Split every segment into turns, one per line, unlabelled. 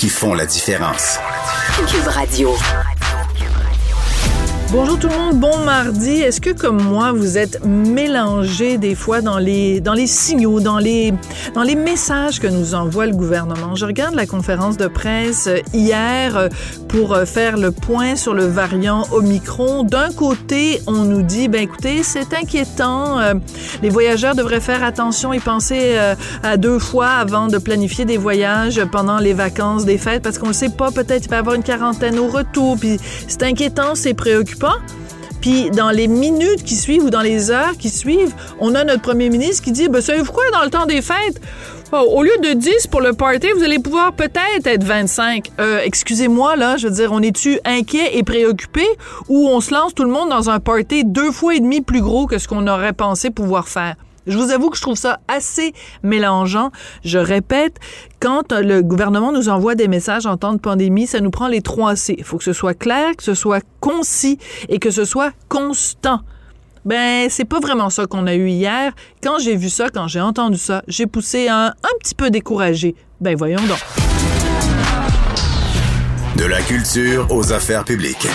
qui font la différence.
Bonjour tout le monde, bon mardi. Est-ce que comme moi vous êtes mélangé des fois dans les dans les signaux, dans les dans les messages que nous envoie le gouvernement? Je regarde la conférence de presse euh, hier euh, pour euh, faire le point sur le variant Omicron. D'un côté, on nous dit ben écoutez, c'est inquiétant, les voyageurs devraient faire attention et penser à deux fois avant de planifier des voyages pendant les vacances des fêtes parce qu'on ne sait pas, peut-être il va y avoir une quarantaine au retour puis c'est inquiétant, c'est préoccupant pas. Puis dans les minutes qui suivent ou dans les heures qui suivent, on a notre premier ministre qui dit ben, Savez-vous quoi, dans le temps des fêtes oh, au lieu de 10 pour le party, vous allez pouvoir peut-être être 25. Euh, excusez-moi, là, je veux dire, on est-tu inquiet et préoccupé ou on se lance tout le monde dans un party deux fois et demi plus gros que ce qu'on aurait pensé pouvoir faire? Je vous avoue que je trouve ça assez mélangeant. Je répète, quand le gouvernement nous envoie des messages en temps de pandémie, ça nous prend les trois C. Il faut que ce soit clair, que ce soit concis et que ce soit constant. Ben, c'est pas vraiment ça qu'on a eu hier. Quand j'ai vu ça, quand j'ai entendu ça, j'ai poussé un, un petit peu découragé. Ben, voyons donc.
De la culture aux affaires publiques.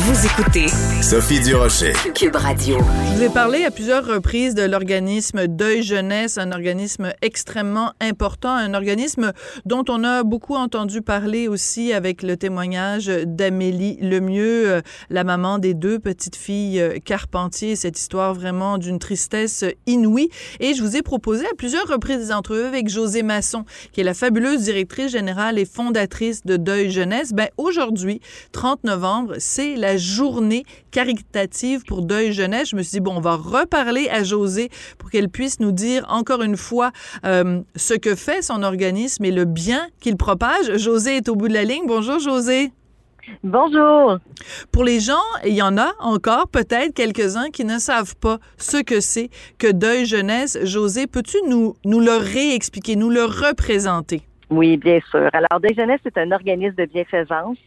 Vous écoutez
Sophie Durocher.
Cube Radio.
Je vous ai parlé à plusieurs reprises de l'organisme Deuil Jeunesse, un organisme extrêmement important, un organisme dont on a beaucoup entendu parler aussi avec le témoignage d'Amélie Lemieux, euh, la maman des deux petites filles euh, Carpentier, cette histoire vraiment d'une tristesse inouïe. Et je vous ai proposé à plusieurs reprises des entrevues avec José Masson, qui est la fabuleuse directrice générale et fondatrice de Deuil Jeunesse. Ben, aujourd'hui, 30 novembre, c'est la journée caritative pour Deuil Jeunesse. Je me suis dit, bon, on va reparler à José pour qu'elle puisse nous dire encore une fois euh, ce que fait son organisme et le bien qu'il propage. José est au bout de la ligne. Bonjour, José.
Bonjour.
Pour les gens, il y en a encore peut-être quelques-uns qui ne savent pas ce que c'est que Deuil Jeunesse. José, peux-tu nous, nous le réexpliquer, nous le représenter?
Oui, bien sûr. Alors, Des Jeunesse, c'est un organisme de bienfaisance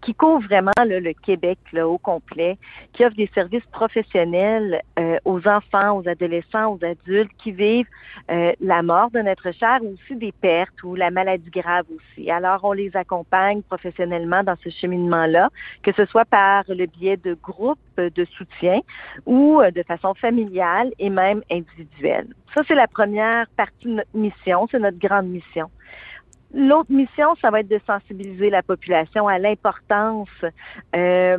qui couvre vraiment le Québec au complet, qui offre des services professionnels euh, aux enfants, aux adolescents, aux adultes qui vivent euh, la mort de notre cher ou aussi des pertes ou la maladie grave aussi. Alors, on les accompagne professionnellement dans ce cheminement-là, que ce soit par le biais de groupes de soutien ou euh, de façon familiale et même individuelle. Ça, c'est la première partie de notre mission, c'est notre grande mission. L'autre mission, ça va être de sensibiliser la population à l'importance euh,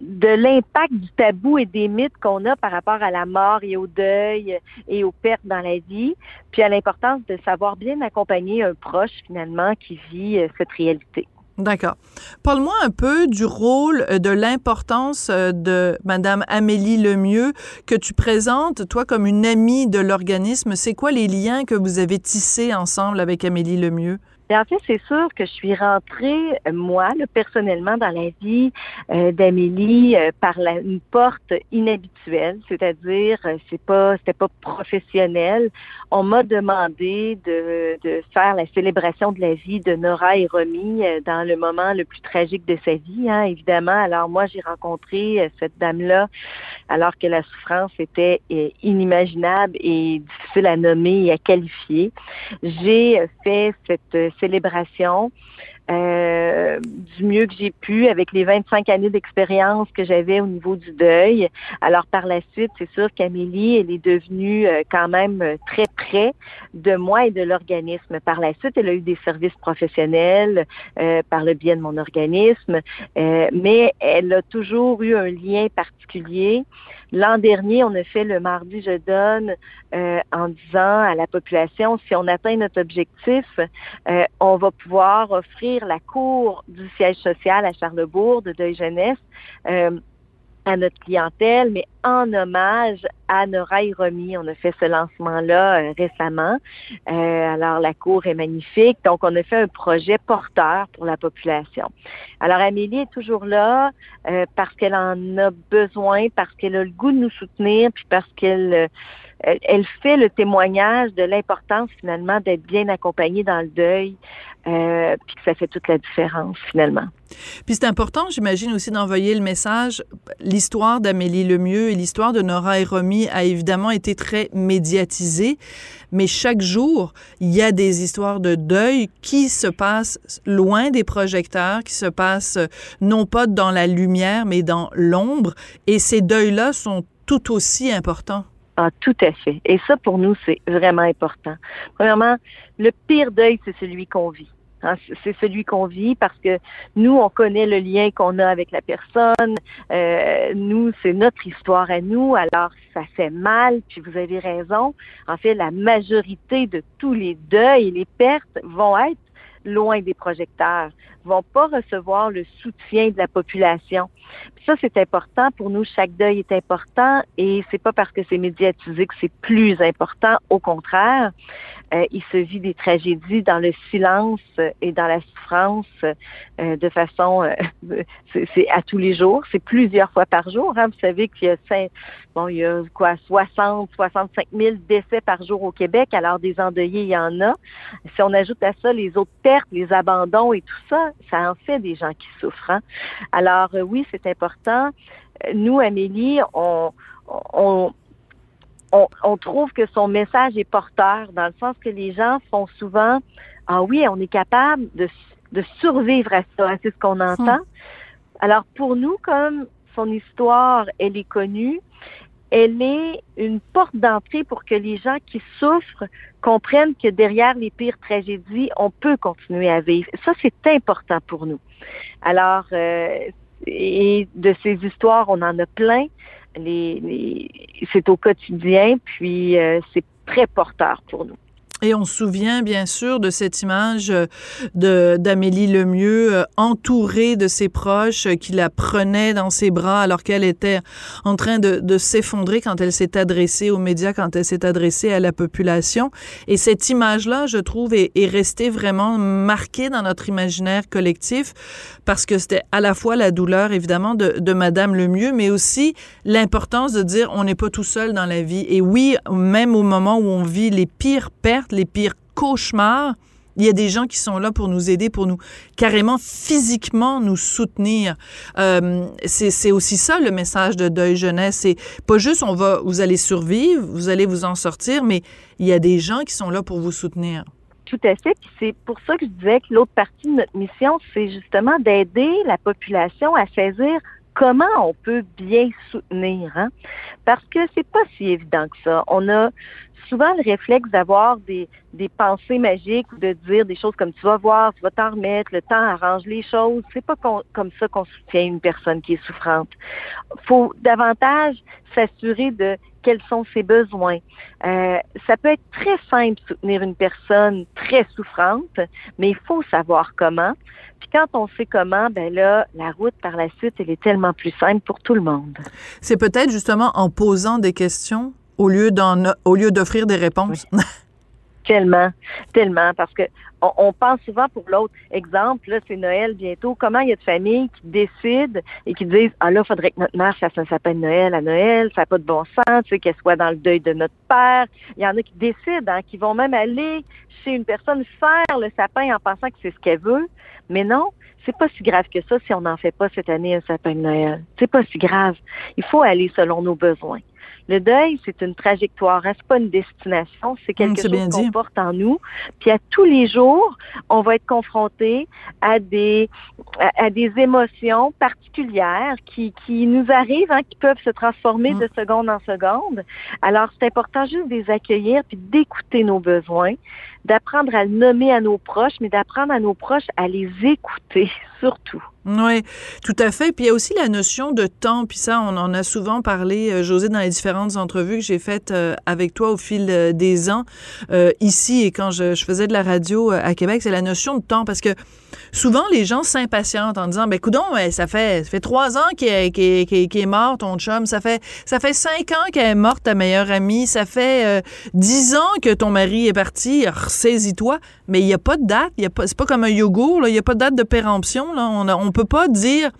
de l'impact du tabou et des mythes qu'on a par rapport à la mort et au deuil et aux pertes dans la vie, puis à l'importance de savoir bien accompagner un proche finalement qui vit euh, cette réalité.
D'accord. Parle-moi un peu du rôle, euh, de l'importance de Madame Amélie Lemieux que tu présentes, toi, comme une amie de l'organisme. C'est quoi les liens que vous avez tissés ensemble avec Amélie Lemieux?
En fait, c'est sûr que je suis rentrée, euh, moi, personnellement, dans la vie euh, d'Amélie euh, par la, une porte inhabituelle, c'est-à-dire c'est pas c'était pas professionnel. On m'a demandé de, de faire la célébration de la vie de Nora et Romy dans le moment le plus tragique de sa vie, hein, évidemment. Alors moi, j'ai rencontré cette dame-là alors que la souffrance était inimaginable et difficile à nommer et à qualifier. J'ai fait cette célébration euh, du mieux que j'ai pu avec les 25 années d'expérience que j'avais au niveau du deuil. Alors par la suite, c'est sûr qu'Amélie, elle est devenue euh, quand même euh, très près de moi et de l'organisme. Par la suite, elle a eu des services professionnels par le biais de mon organisme, mais elle a toujours eu un lien particulier L'an dernier, on a fait le mardi je donne euh, en disant à la population, si on atteint notre objectif, euh, on va pouvoir offrir la cour du siège social à Charlebourg de Deuil Jeunesse. Euh, à notre clientèle, mais en hommage à Nora Romy. On a fait ce lancement-là euh, récemment. Euh, alors, la cour est magnifique. Donc, on a fait un projet porteur pour la population. Alors, Amélie est toujours là euh, parce qu'elle en a besoin, parce qu'elle a le goût de nous soutenir, puis parce qu'elle elle, fait le témoignage de l'importance finalement d'être bien accompagnée dans le deuil, euh, puis que ça fait toute la différence finalement.
Puis c'est important, j'imagine aussi d'envoyer le message. L'histoire d'Amélie Lemieux et l'histoire de Nora et Romy a évidemment été très médiatisée, mais chaque jour, il y a des histoires de deuil qui se passent loin des projecteurs, qui se passent non pas dans la lumière, mais dans l'ombre, et ces deuils-là sont tout aussi importants.
Ah, tout à fait. Et ça, pour nous, c'est vraiment important. Premièrement, le pire deuil, c'est celui qu'on vit. Hein. c'est celui qu'on vit parce que nous, on connaît le lien qu'on a avec la personne. Euh, nous, c'est notre histoire à nous. Alors, ça fait mal. Puis vous avez raison. En fait, la majorité de tous les deuils et les pertes vont être loin des projecteurs, vont pas recevoir le soutien de la population. Ça, c'est important pour nous. Chaque deuil est important et c'est pas parce que c'est médiatisé que c'est plus important. Au contraire, euh, il se vit des tragédies dans le silence et dans la souffrance euh, de façon, euh, c'est à tous les jours, c'est plusieurs fois par jour. Hein. Vous savez qu'il y a bon, il y a quoi, 60, 65 000 décès par jour au Québec. Alors des endeuillés, il y en a. Si on ajoute à ça les autres pertes, les abandons et tout ça, ça en fait des gens qui souffrent. Hein. Alors oui, c'est important. Nous, Amélie, on, on on, trouve que son message est porteur, dans le sens que les gens font souvent Ah oui, on est capable de, survivre à ça, hein, c'est ce qu'on entend. Alors pour nous, comme son histoire, elle est connue, elle est une porte d'entrée pour que les gens qui souffrent comprennent que derrière les pires tragédies, on peut continuer à vivre. Ça, c'est important pour nous. Alors, euh, et de ces histoires, on en a plein c'est au quotidien, puis euh, c'est très porteur pour nous.
Et on se souvient bien sûr de cette image euh, d'Amélie Lemieux euh, entourée de ses proches euh, qui la prenaient dans ses bras alors qu'elle était en train de, s'effondrer quand elle s'est adressée aux médias, quand elle s'est adressée à la population. Et cette image-là, je trouve, est, est restée vraiment marquée dans notre imaginaire collectif parce que c'était à la fois la douleur évidemment de, de Madame Lemieux, mais aussi l'importance de dire on n'est pas tout seul dans la vie. Et oui, même au moment où on vit les pires pertes les pires cauchemars, il y a des gens qui sont là pour nous aider, pour nous carrément physiquement nous soutenir. Euh, c'est aussi ça le message de Deuil Jeunesse. C'est pas juste on va, vous allez survivre, vous allez vous en sortir, mais il y a des gens qui sont là pour vous soutenir.
Tout à fait. c'est pour ça que je disais que l'autre partie de notre mission, c'est justement d'aider la population à saisir comment on peut bien soutenir, hein? Parce que c'est pas si évident que ça. On a souvent le réflexe d'avoir des, pensées magiques ou de dire des choses comme tu vas voir, tu vas t'en remettre, le temps arrange les choses. C'est pas comme ça qu'on soutient une personne qui est souffrante. Faut davantage s'assurer de quels sont ses besoins. Euh, ça peut être très simple soutenir une personne très souffrante, mais il faut savoir comment. Puis quand on sait comment, ben là, la route par la suite, elle est tellement plus simple pour tout le monde.
C'est peut-être justement en posant des questions au lieu d'en, au lieu d'offrir des réponses.
Tellement, tellement, parce que on, pense souvent pour l'autre. Exemple, là, c'est Noël bientôt. Comment il y a de familles qui décident et qui disent Ah là, il faudrait que notre mère fasse un sapin de Noël à Noël, ça n'a pas de bon sens, tu sais, qu'elle soit dans le deuil de notre père. Il y en a qui décident, hein, qui vont même aller chez une personne faire le sapin en pensant que c'est ce qu'elle veut. Mais non, c'est pas si grave que ça si on n'en fait pas cette année un sapin de Noël. C'est pas si grave. Il faut aller selon nos besoins. Le deuil, c'est une trajectoire, hein, c'est pas une destination, c'est quelque
Hum, bien
chose qu'on porte en nous. Puis à tous les jours, on va être confronté à des à, à des émotions particulières qui, qui nous arrivent, hein, qui peuvent se transformer
Hum.
de seconde en seconde. Alors, c'est important juste de les accueillir puis d'écouter nos besoins, d'apprendre à le nommer à nos proches, mais d'apprendre à nos proches à les écouter, surtout.
Oui, tout à fait. Puis il y a aussi la notion de temps. Puis ça, on en a souvent parlé, euh, José, dans les différentes entrevues que j'ai faites euh, avec toi au fil euh, des ans, ici et quand je, faisais de la radio à Québec, c'est la notion de temps. Parce que souvent, les gens s'impatientent en disant, ben coudon, ça fait, ça fait trois ans qu'il est, est mort, ton chum. Ça fait, ça fait cinq ans qu'elle est morte, ta meilleure amie. Ça fait dix ans que ton mari est parti. Ressaisis-toi. Mais il n'y a pas de date. Il pas, c'est pas comme un yogourt. Il n'y a pas de date de péremption. Là. On ne peut pas dire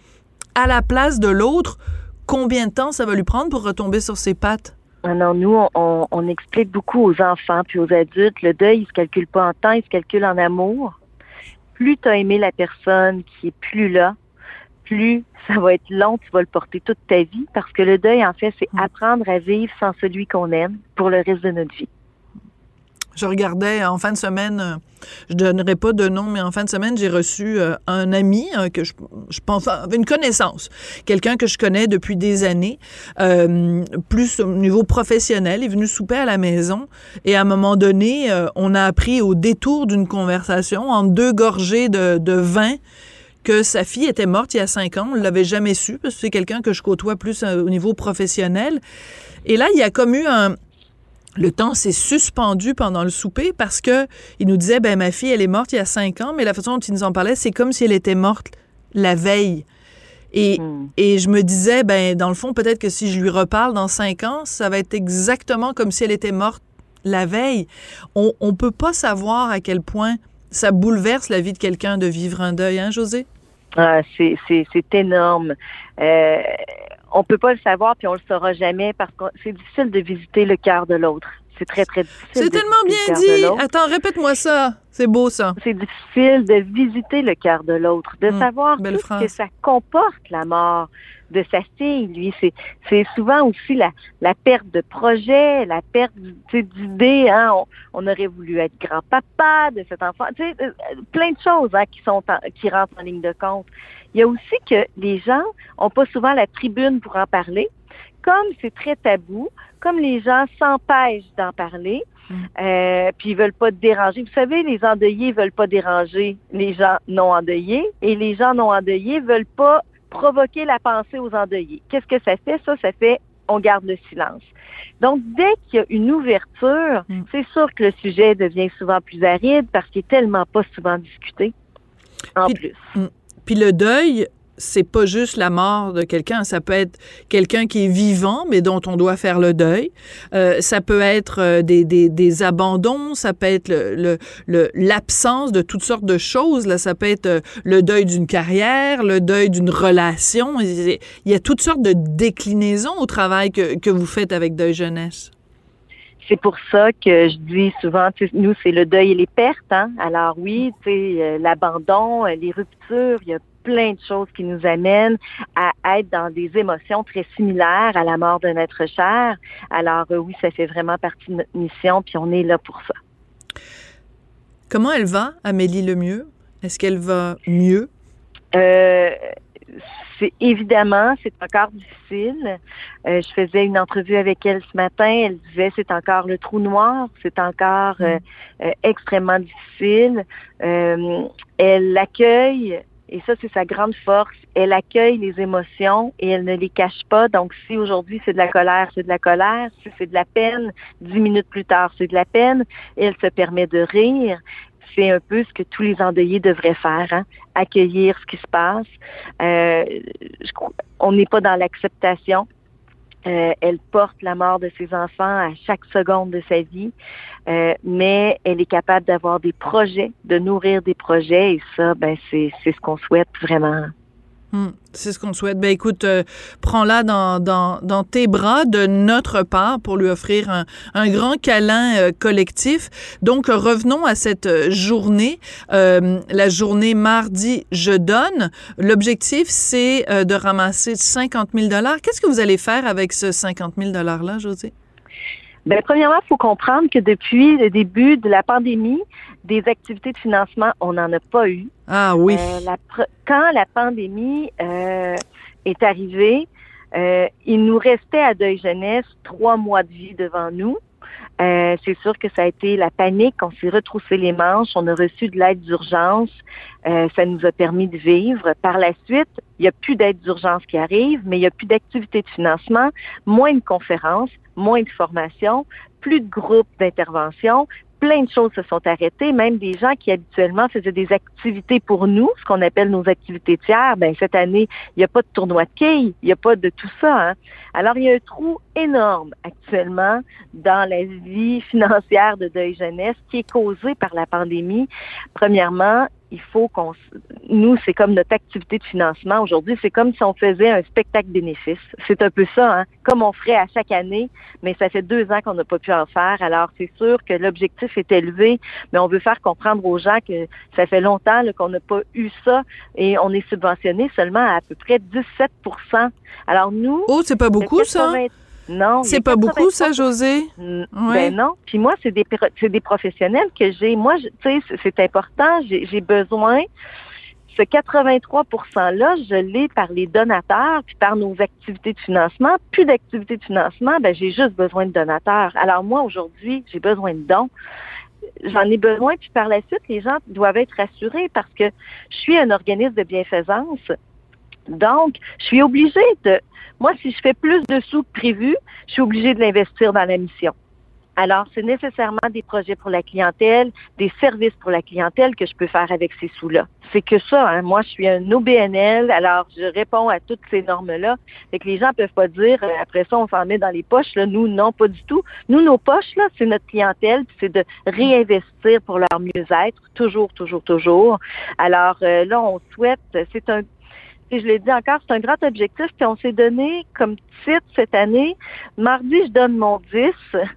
à la place de l'autre combien de temps ça va lui prendre pour retomber sur ses pattes.
Non, nous, on, on- on explique beaucoup aux enfants puis aux adultes, le deuil, il se calcule pas en temps, il se calcule en amour. Plus tu as aimé la personne qui est plus là, plus ça va être long, tu vas le porter toute ta vie, parce que le deuil, en fait, c'est apprendre à vivre sans celui qu'on aime pour le reste de notre vie.
Je regardais en fin de semaine, euh, je donnerai pas de nom, mais en fin de semaine, j'ai reçu euh, un ami euh, que je, je pense, une connaissance, quelqu'un que je connais depuis des années, plus au niveau professionnel, est venu souper à la maison et à un moment donné, on a appris au détour d'une conversation, en deux gorgées de, de vin, que sa fille était morte il y a cinq ans. On ne l'avait jamais su parce que c'est quelqu'un que je côtoie plus au niveau professionnel. Et là, il y a comme eu un, le temps s'est suspendu pendant le souper parce que il nous disait ben ma fille elle est morte il y a cinq ans mais la façon dont il nous en parlait c'est comme si elle était morte la veille et,
Hmm.
et je me disais ben dans le fond peut-être que si je lui reparle dans cinq ans ça va être exactement comme si elle était morte la veille on on peut pas savoir à quel point ça bouleverse la vie de quelqu'un de vivre un deuil hein José?
Ah, c'est, c'est, c'est énorme. Euh, on peut pas le savoir puis on le saura jamais parce que c'est difficile de visiter le cœur de l'autre. C'est très, très difficile.
c'est tellement bien dit attends répète-moi ça c'est beau ça
C'est difficile de visiter le cœur de l'autre, de
Mm,
savoir tout ce que ça comporte, la mort de sa fille. Lui, c'est, c'est souvent aussi la, la perte de projet, la perte d'idées. Hein? On, on aurait voulu être grand-papa de cet enfant. Tu sais, euh, plein de choses hein, qui, sont en- qui rentrent en ligne de compte. Il y a aussi que les gens ont pas souvent la tribune pour en parler. Comme c'est très tabou, comme les gens s'empêchent d'en parler, euh, puis ils veulent pas déranger. Vous savez, les endeuillés veulent pas déranger les gens non endeuillés et les gens non endeuillés veulent pas provoquer la pensée aux endeuillés. Qu'est-ce que ça fait? Ça, ça fait on garde le silence. Donc, dès qu'il y a une ouverture,
Mm.
c'est sûr que le sujet devient souvent plus aride parce qu'il est tellement pas souvent discuté. En
Puis-
plus.
Puis le deuil, c'est pas juste la mort de quelqu'un, ça peut être quelqu'un qui est vivant, mais dont on doit faire le deuil. Euh, ça peut être euh, des, des, des abandons, ça peut être le- l'absence de toutes sortes de choses. Là, ça peut être euh, le deuil d'une carrière, le deuil d'une relation. Il y a toutes sortes de déclinaisons au travail que, que vous faites avec Deuil Jeunesse.
C'est pour ça que je dis souvent, nous, c'est le deuil et les pertes. Hein? Alors oui, euh, l'abandon, euh, les ruptures, il y a plein de choses qui nous amènent à être dans des émotions très similaires à la mort de notre cher. Alors euh, oui, ça fait vraiment partie de notre mission, puis on est là pour ça.
Comment elle va, Amélie Lemieux? Est-ce qu'elle va mieux?
Euh, c'est évidemment, c'est encore difficile. Euh, je faisais une entrevue avec elle ce matin. Elle disait c'est encore le trou noir, c'est encore euh, euh, extrêmement difficile. Elle l'accueille et ça c'est sa grande force. Elle accueille les émotions et elle ne les cache pas. Donc si aujourd'hui c'est de la colère, c'est de la colère. Si c'est de la peine, dix minutes plus tard c'est de la peine. Elle se permet de rire c'est un peu ce que tous les endeuillés devraient faire, hein? accueillir ce qui se passe. Euh, je on n'est pas dans l'acceptation. Euh, elle porte la mort de ses enfants à chaque seconde de sa vie, euh, mais elle est capable d'avoir des projets, de nourrir des projets, et ça, ben c'est ce qu'on souhaite vraiment.
Hmm, c'est ce qu'on souhaite. Ben écoute, euh, prends-la dans, dans, dans, tes bras de notre part pour lui offrir un, un grand câlin euh, collectif. Donc, revenons à cette journée, euh, la journée mardi Je donne. L'objectif, c'est de ramasser 50 000 Qu'est-ce que vous allez faire avec ce 50 000 $-là, José?
Bien, premièrement, il faut comprendre que depuis le début de la pandémie, des activités de financement, on n'en a pas eu.
Ah oui.
Euh, quand la pandémie euh, est arrivée, euh, il nous restait à Deuil Jeunesse trois mois de vie devant nous. Euh, c'est sûr que ça a été la panique. On s'est retroussé les manches. On a reçu de l'aide d'urgence. Euh, ça nous a permis de vivre. Par la suite, il n'y a plus d'aide d'urgence qui arrive, mais il n'y a plus d'activité de financement, moins de conférences, moins de formations, plus de groupes d'intervention, plein de choses se sont arrêtées, même des gens qui habituellement faisaient des activités pour nous, ce qu'on appelle nos activités tiers, ben cette année, il n'y a pas de tournoi de quilles, il n'y a pas de tout ça. Hein. Alors, il y a un trou énorme actuellement dans la vie financière de Deuil Jeunesse qui est causé par la pandémie. Premièrement, il faut qu'on nous c'est comme notre activité de financement. Aujourd'hui c'est comme si on faisait un spectacle bénéfice. C'est un peu ça hein. Comme on ferait à chaque année mais ça fait deux ans qu'on n'a pas pu en faire. Alors c'est sûr que l'objectif est élevé mais on veut faire comprendre aux gens que ça fait longtemps qu'on n'a pas eu ça et on est subventionné seulement à à peu près 17% alors nous
oh c'est pas beaucoup ça
non.
C'est pas beaucoup, ça, José?
Ben non. Puis moi, c'est des, c'est des professionnels que j'ai. Moi, tu sais, c'est important. J'ai besoin. Ce 83 %-là, je l'ai par les donateurs, puis par nos activités de financement. Plus d'activités de financement, ben j'ai juste besoin de donateurs. Alors moi, aujourd'hui, j'ai besoin de dons j'en ai besoin, puis par la suite, les gens doivent être rassurés parce que je suis un organisme de bienfaisance. Donc, je suis obligée de, moi, si je fais plus de sous que prévu, je suis obligée de l'investir dans la mission. Alors, c'est nécessairement des projets pour la clientèle, des services pour la clientèle que je peux faire avec ces sous-là. C'est que ça, hein. moi, je suis un OBNL, alors je réponds à toutes ces normes-là. Fait que les gens peuvent pas dire, euh, après ça, on s'en met dans les poches. Là. Nous, non, pas du tout. Nous, nos poches, là, c'est notre clientèle, c'est de réinvestir pour leur mieux-être, toujours, toujours, toujours. Alors euh, là, on souhaite, c'est un et je l'ai dit encore, c'est un grand objectif. Puis on s'est donné comme titre cette année, mardi, je donne mon 10.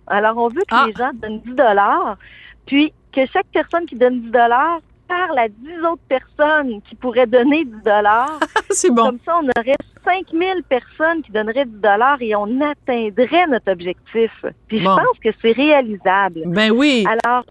Alors, on veut que ah. les gens donnent 10 dollars. Puis que chaque personne qui donne 10 dollars parle à 10 autres personnes qui pourraient donner 10 dollars.
c'est bon.
Comme ça, on aurait 5000 personnes qui donneraient 10 dollars et on atteindrait notre objectif. Puis je pense que c'est réalisable.
Ben oui.
Alors,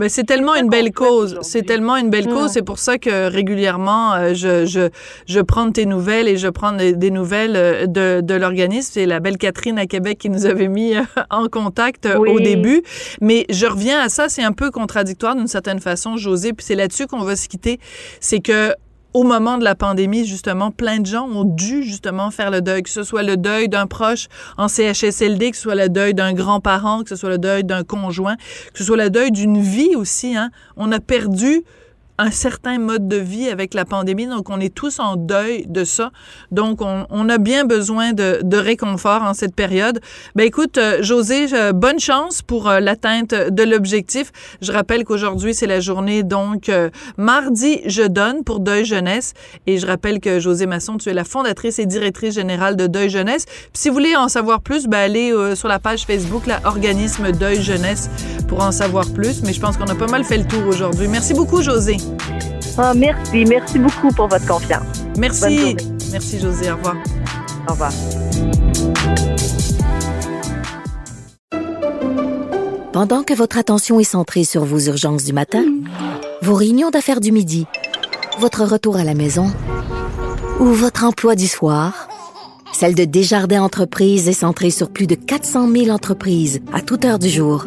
mais c'est tellement une belle cause. C'est tellement une belle cause. C'est pour ça que régulièrement, euh, je, je, je prends tes nouvelles et je prends des, nouvelles euh, de, de l'organisme. C'est la belle Catherine à Québec qui nous avait mis euh, en contact au début. Mais je reviens à ça. C'est un peu contradictoire d'une certaine façon, José. Puis c'est là-dessus qu'on va se quitter. C'est que au moment de la pandémie, justement, plein de gens ont dû justement faire le deuil, que ce soit le deuil d'un proche en CHSLD, que ce soit le deuil d'un grand-parent, que ce soit le deuil d'un conjoint, que ce soit le deuil d'une vie aussi. Hein. On a perdu un certain mode de vie avec la pandémie. Donc, on est tous en deuil de ça. Donc, on, on a bien besoin de, de, réconfort en cette période. Ben, écoute, euh, José, euh, bonne chance pour euh, l'atteinte de l'objectif. Je rappelle qu'aujourd'hui, c'est la journée, donc, mardi, je donne pour Deuil Jeunesse. Et je rappelle que José Masson, tu es la fondatrice et directrice générale de Deuil Jeunesse. Puis, si vous voulez en savoir plus, ben, allez sur la page Facebook, la Organisme Deuil Jeunesse, pour en savoir plus. Mais je pense qu'on a pas mal fait le tour aujourd'hui. Merci beaucoup, José.
Ah, merci. Merci beaucoup pour votre confiance.
Merci. Merci, José. Au revoir.
Au revoir.
Pendant que votre attention est centrée sur vos urgences du matin, vos réunions d'affaires du midi, votre retour à la maison ou votre emploi du soir, celle de Desjardins Entreprises est centrée sur plus de 400 000 entreprises à toute heure du jour.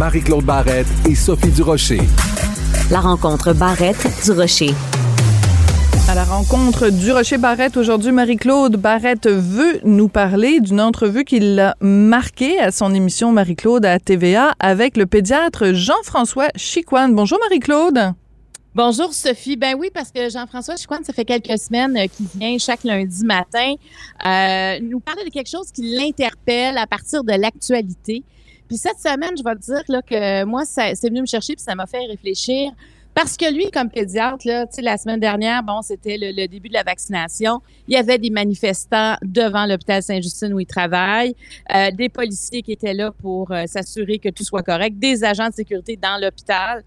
Marie-Claude Barrette et Sophie Durocher.
La rencontre Barrette-Durocher.
À la rencontre du Rocher Barrette, aujourd'hui, Marie-Claude Barrette veut nous parler d'une entrevue qu'il a marquée à son émission Marie-Claude à TVA avec le pédiatre Jean-François Chicoine. Bonjour Marie-Claude.
Bonjour Sophie. Ben oui, parce que Jean-François Chicoine, ça fait quelques semaines qu'il vient chaque lundi matin euh, nous parler de quelque chose qui l'interpelle à partir de l'actualité. Puis cette semaine, je vais te dire là, que moi, c'est venu me chercher puis ça m'a fait réfléchir. Parce que lui, comme pédiatre, là, la semaine dernière, bon, c'était le, début de la vaccination. Il y avait des manifestants devant l'hôpital Saint-Justine où il travaille, euh, des policiers qui étaient là pour euh, s'assurer que tout soit correct, des agents de sécurité dans l'hôpital.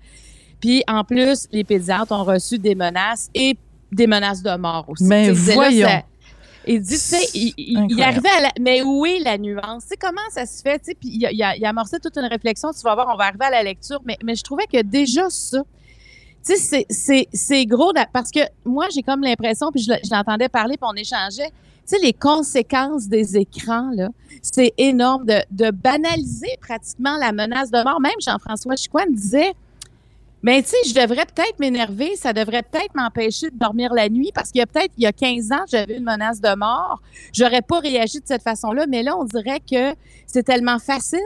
Puis en plus, les pédiatres ont reçu des menaces et des menaces de mort aussi.
Mais voyons.
Il dit, tu sais, il, arrivait à la, mais où est la nuance? Tu comment ça se fait? Sais, puis il, il, a, amorcé toute une réflexion. Tu vas voir, on va arriver à la lecture. Mais, mais je trouvais que déjà ça, tu sais, c'est gros parce que moi, j'ai comme l'impression, puis je, l'entendais parler, puis on échangeait. Tu sais, les conséquences des écrans, là, c'est énorme de, de banaliser pratiquement la menace de mort. Même Jean-François Chicoine disait, mais tu sais, je devrais peut-être m'énerver, ça devrait peut-être m'empêcher de dormir la nuit parce qu'il y a peut-être il y a 15 ans, j'avais une menace de mort, j'aurais pas réagi de cette façon-là, mais là on dirait que c'est tellement facile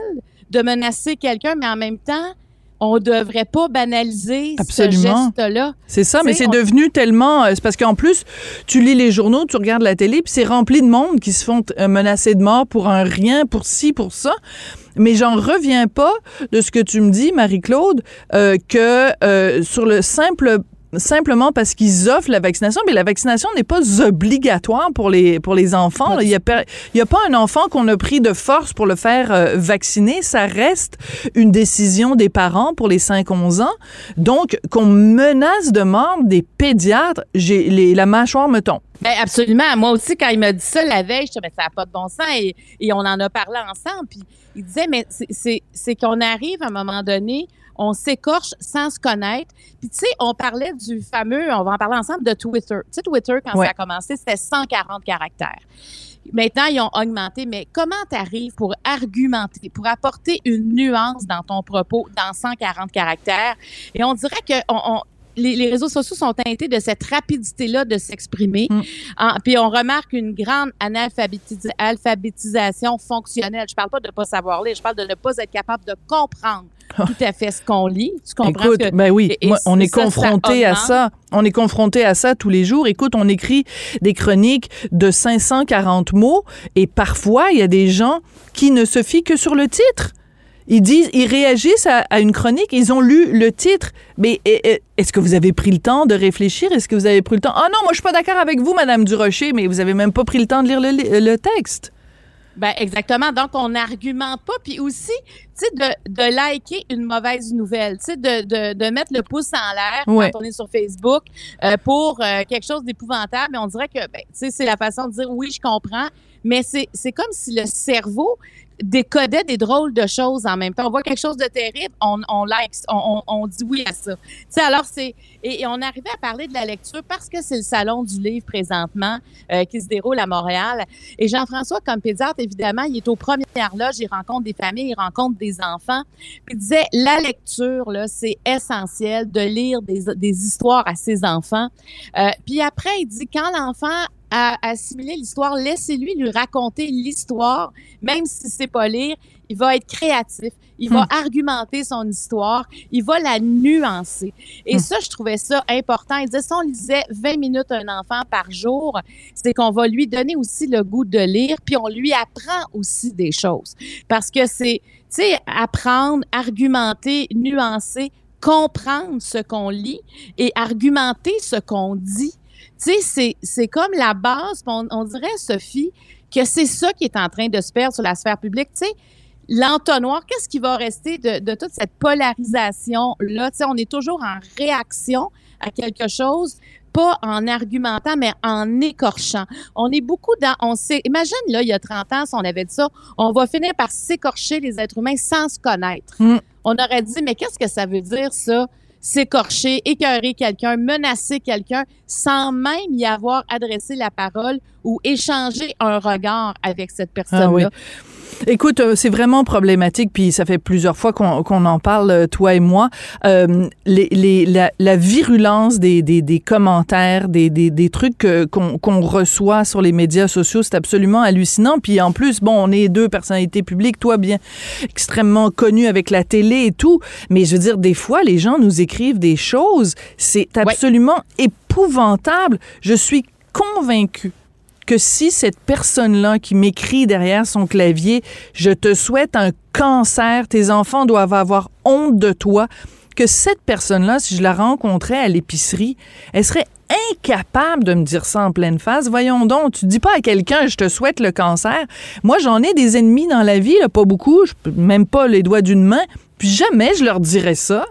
de menacer quelqu'un mais en même temps on devrait pas banaliser ce geste-là.
C'est ça, mais c'est devenu tellement. Euh, c'est parce qu'en plus, tu lis les journaux, tu regardes la télé, puis c'est rempli de monde qui se font euh, menacer de mort pour un rien, pour ci, pour ça. Mais j'en reviens pas de ce que tu me dis, Marie-Claude, euh, que euh, sur le simple simplement parce qu'ils offrent la vaccination, mais la vaccination n'est pas obligatoire pour les, pour les enfants. Il n'y a, a, pas un enfant qu'on a pris de force pour le faire euh, vacciner. Ça reste une décision des parents pour les 5-11 ans. Donc, qu'on menace de mort des pédiatres, j'ai les, la mâchoire me tombe.
Ben absolument. Moi aussi, quand il m'a dit ça la veille, je disais, ça n'a pas de bon sens. Et, et, on en a parlé ensemble. Puis il disait, mais c'est qu'on arrive à un moment donné, on s'écorche sans se connaître. Puis tu sais, on parlait du fameux, on va en parler ensemble, de Twitter. Tu sais, Twitter, quand ça a commencé, c'était 140 caractères. Maintenant, ils ont augmenté, mais comment tu arrives pour argumenter, pour apporter une nuance dans ton propos dans 140 caractères? Et on dirait que on, les, réseaux sociaux sont teintés de cette rapidité-là de s'exprimer. Mm. puis on remarque une grande analphabétisation fonctionnelle. Je parle pas de ne pas savoir lire, je parle de ne pas être capable de comprendre ah. tout à fait ce qu'on lit. Tu comprends
Écoute, ben oui, on est confronté à ça. On est confronté à ça tous les jours. Écoute, on écrit des chroniques de 540 mots et parfois il y a des gens qui ne se fient que sur le titre. Ils disent, ils réagissent à, une chronique, ils ont lu le titre. Mais est-ce que vous avez pris le temps de réfléchir? Est-ce que vous avez pris le temps? Ah non, moi, je suis pas d'accord avec vous, Madame Durocher, mais vous avez même pas pris le temps de lire le, texte.
Ben exactement. Donc, on n'argumente pas. Puis aussi, tu sais, de, de, liker une mauvaise nouvelle, tu sais, de, de, de, mettre le pouce en l'air quand on est sur Facebook euh, pour euh, quelque chose d'épouvantable. Mais on dirait que, ben, tu sais, c'est la façon de dire oui, je comprends. Mais c'est comme si le cerveau décodait des drôles de choses en même temps. On voit quelque chose de terrible, on, on like, on, on, dit oui à ça. sais, alors c'est et, on arrivait à parler de la lecture parce que c'est le salon du livre présentement euh, qui se déroule à Montréal. Et Jean-François, comme pédiatre, évidemment, il est aux premières loges, il rencontre des familles, il rencontre des enfants. Puis il disait la lecture là, c'est essentiel de lire des, des histoires à ses enfants. Euh, puis après, il dit quand l'enfant à assimiler l'histoire, laissez-lui lui raconter l'histoire, même si c'est pas lire, il va être créatif, il va hmm. argumenter son histoire, il va la nuancer. Et hmm. ça, je trouvais ça important. Il disait, si on lisait 20 minutes un enfant par jour, c'est qu'on va lui donner aussi le goût de lire, puis on lui apprend aussi des choses. Parce que c'est, tu sais, apprendre, argumenter, nuancer, comprendre ce qu'on lit et argumenter ce qu'on dit. Tu sais, c'est comme la base. On, on, dirait, Sophie, que c'est ça qui est en train de se perdre sur la sphère publique. Tu sais, l'entonnoir, qu'est-ce qui va rester de, de toute cette polarisation-là? Tu sais, on est toujours en réaction à quelque chose, pas en argumentant, mais en écorchant. On est beaucoup dans, on sait, imagine, là, il y a 30 ans, si on avait dit ça, on va finir par s'écorcher les êtres humains sans se connaître.
Mm.
On aurait dit, mais qu'est-ce que ça veut dire, ça? S'écorcher, écœurer quelqu'un, menacer quelqu'un sans même y avoir adressé la parole ou échanger un regard avec cette personne-là.
Ah oui. Écoute, euh, c'est vraiment problématique, puis ça fait plusieurs fois qu'on en parle, euh, toi et moi. Euh, les, les, la, la virulence des, des, des commentaires, des, des, des trucs qu'on reçoit sur les médias sociaux, c'est absolument hallucinant. Puis en plus, bon, on est deux personnalités publiques, toi bien extrêmement connu avec la télé et tout, mais je veux dire, des fois, les gens nous écrivent des choses, c'est absolument épouvantable. Je suis convaincue que si cette personne-là qui m'écrit derrière son clavier, je te souhaite un cancer, tes enfants doivent avoir honte de toi, que cette personne-là, si je la rencontrais à l'épicerie, elle serait incapable de me dire ça en pleine face. Voyons donc, tu dis pas à quelqu'un je te souhaite le cancer. Moi, j'en ai des ennemis dans la vie, là, pas beaucoup, même pas les doigts d'une main, puis jamais je leur dirais ça.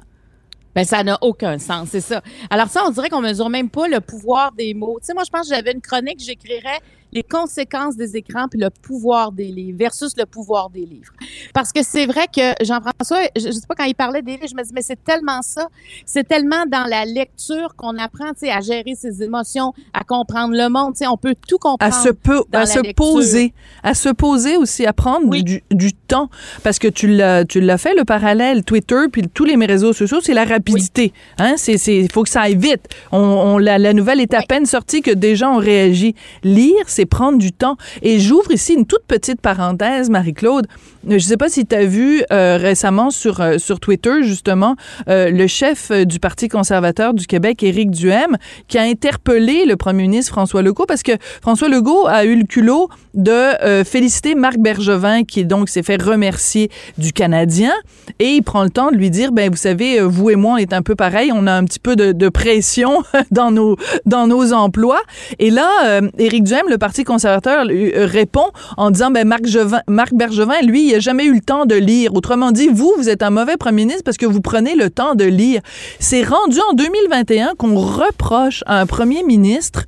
Ben, ça n'a aucun sens, c'est ça. Alors ça, on dirait qu'on mesure même pas le pouvoir des mots. Tu sais, moi, je pense que j'avais une chronique, j'écrirais les conséquences des écrans puis le pouvoir des livres versus le pouvoir des livres. Parce que c'est vrai que Jean-François, je, je sais pas quand il parlait des livres, je me dis mais c'est tellement ça, c'est tellement dans la lecture qu'on apprend, tu sais, à gérer ses émotions, à comprendre le monde, tu sais, on peut tout comprendre.
à se, po-
dans
à
la
se
lecture.
poser, à se poser aussi, à prendre du, du temps. Parce que tu l'as, tu l'as fait, le parallèle, Twitter, puis tous les réseaux sociaux, c'est la rapidité. Hein? C'est, c'est, il faut que ça aille vite. On, on- la, la nouvelle est à peine sortie que des gens ont réagi. Lire, c'est prendre du temps. Et j'ouvre ici une toute petite parenthèse, Marie-Claude. Je sais pas si tu as vu euh, récemment sur, euh, sur Twitter, justement, euh, le chef du Parti conservateur du Québec, Éric Duhem, qui a interpellé le premier ministre François Legault parce que François Legault a eu le culot de féliciter Marc Bergevin, qui donc s'est fait remercier du Canadien, et il prend le temps de lui dire, ben vous savez, vous et moi, on est un peu pareil, on a un petit peu de, pression dans nos dans nos emplois. Et là, Éric Duhem, le Parti conservateur, euh, répond en disant, ben Marc, Marc Bergevin, lui, il a jamais eu le temps de lire. Autrement dit, vous, vous êtes un mauvais premier ministre parce que vous prenez le temps de lire. C'est rendu en 2021 qu'on reproche à un premier ministre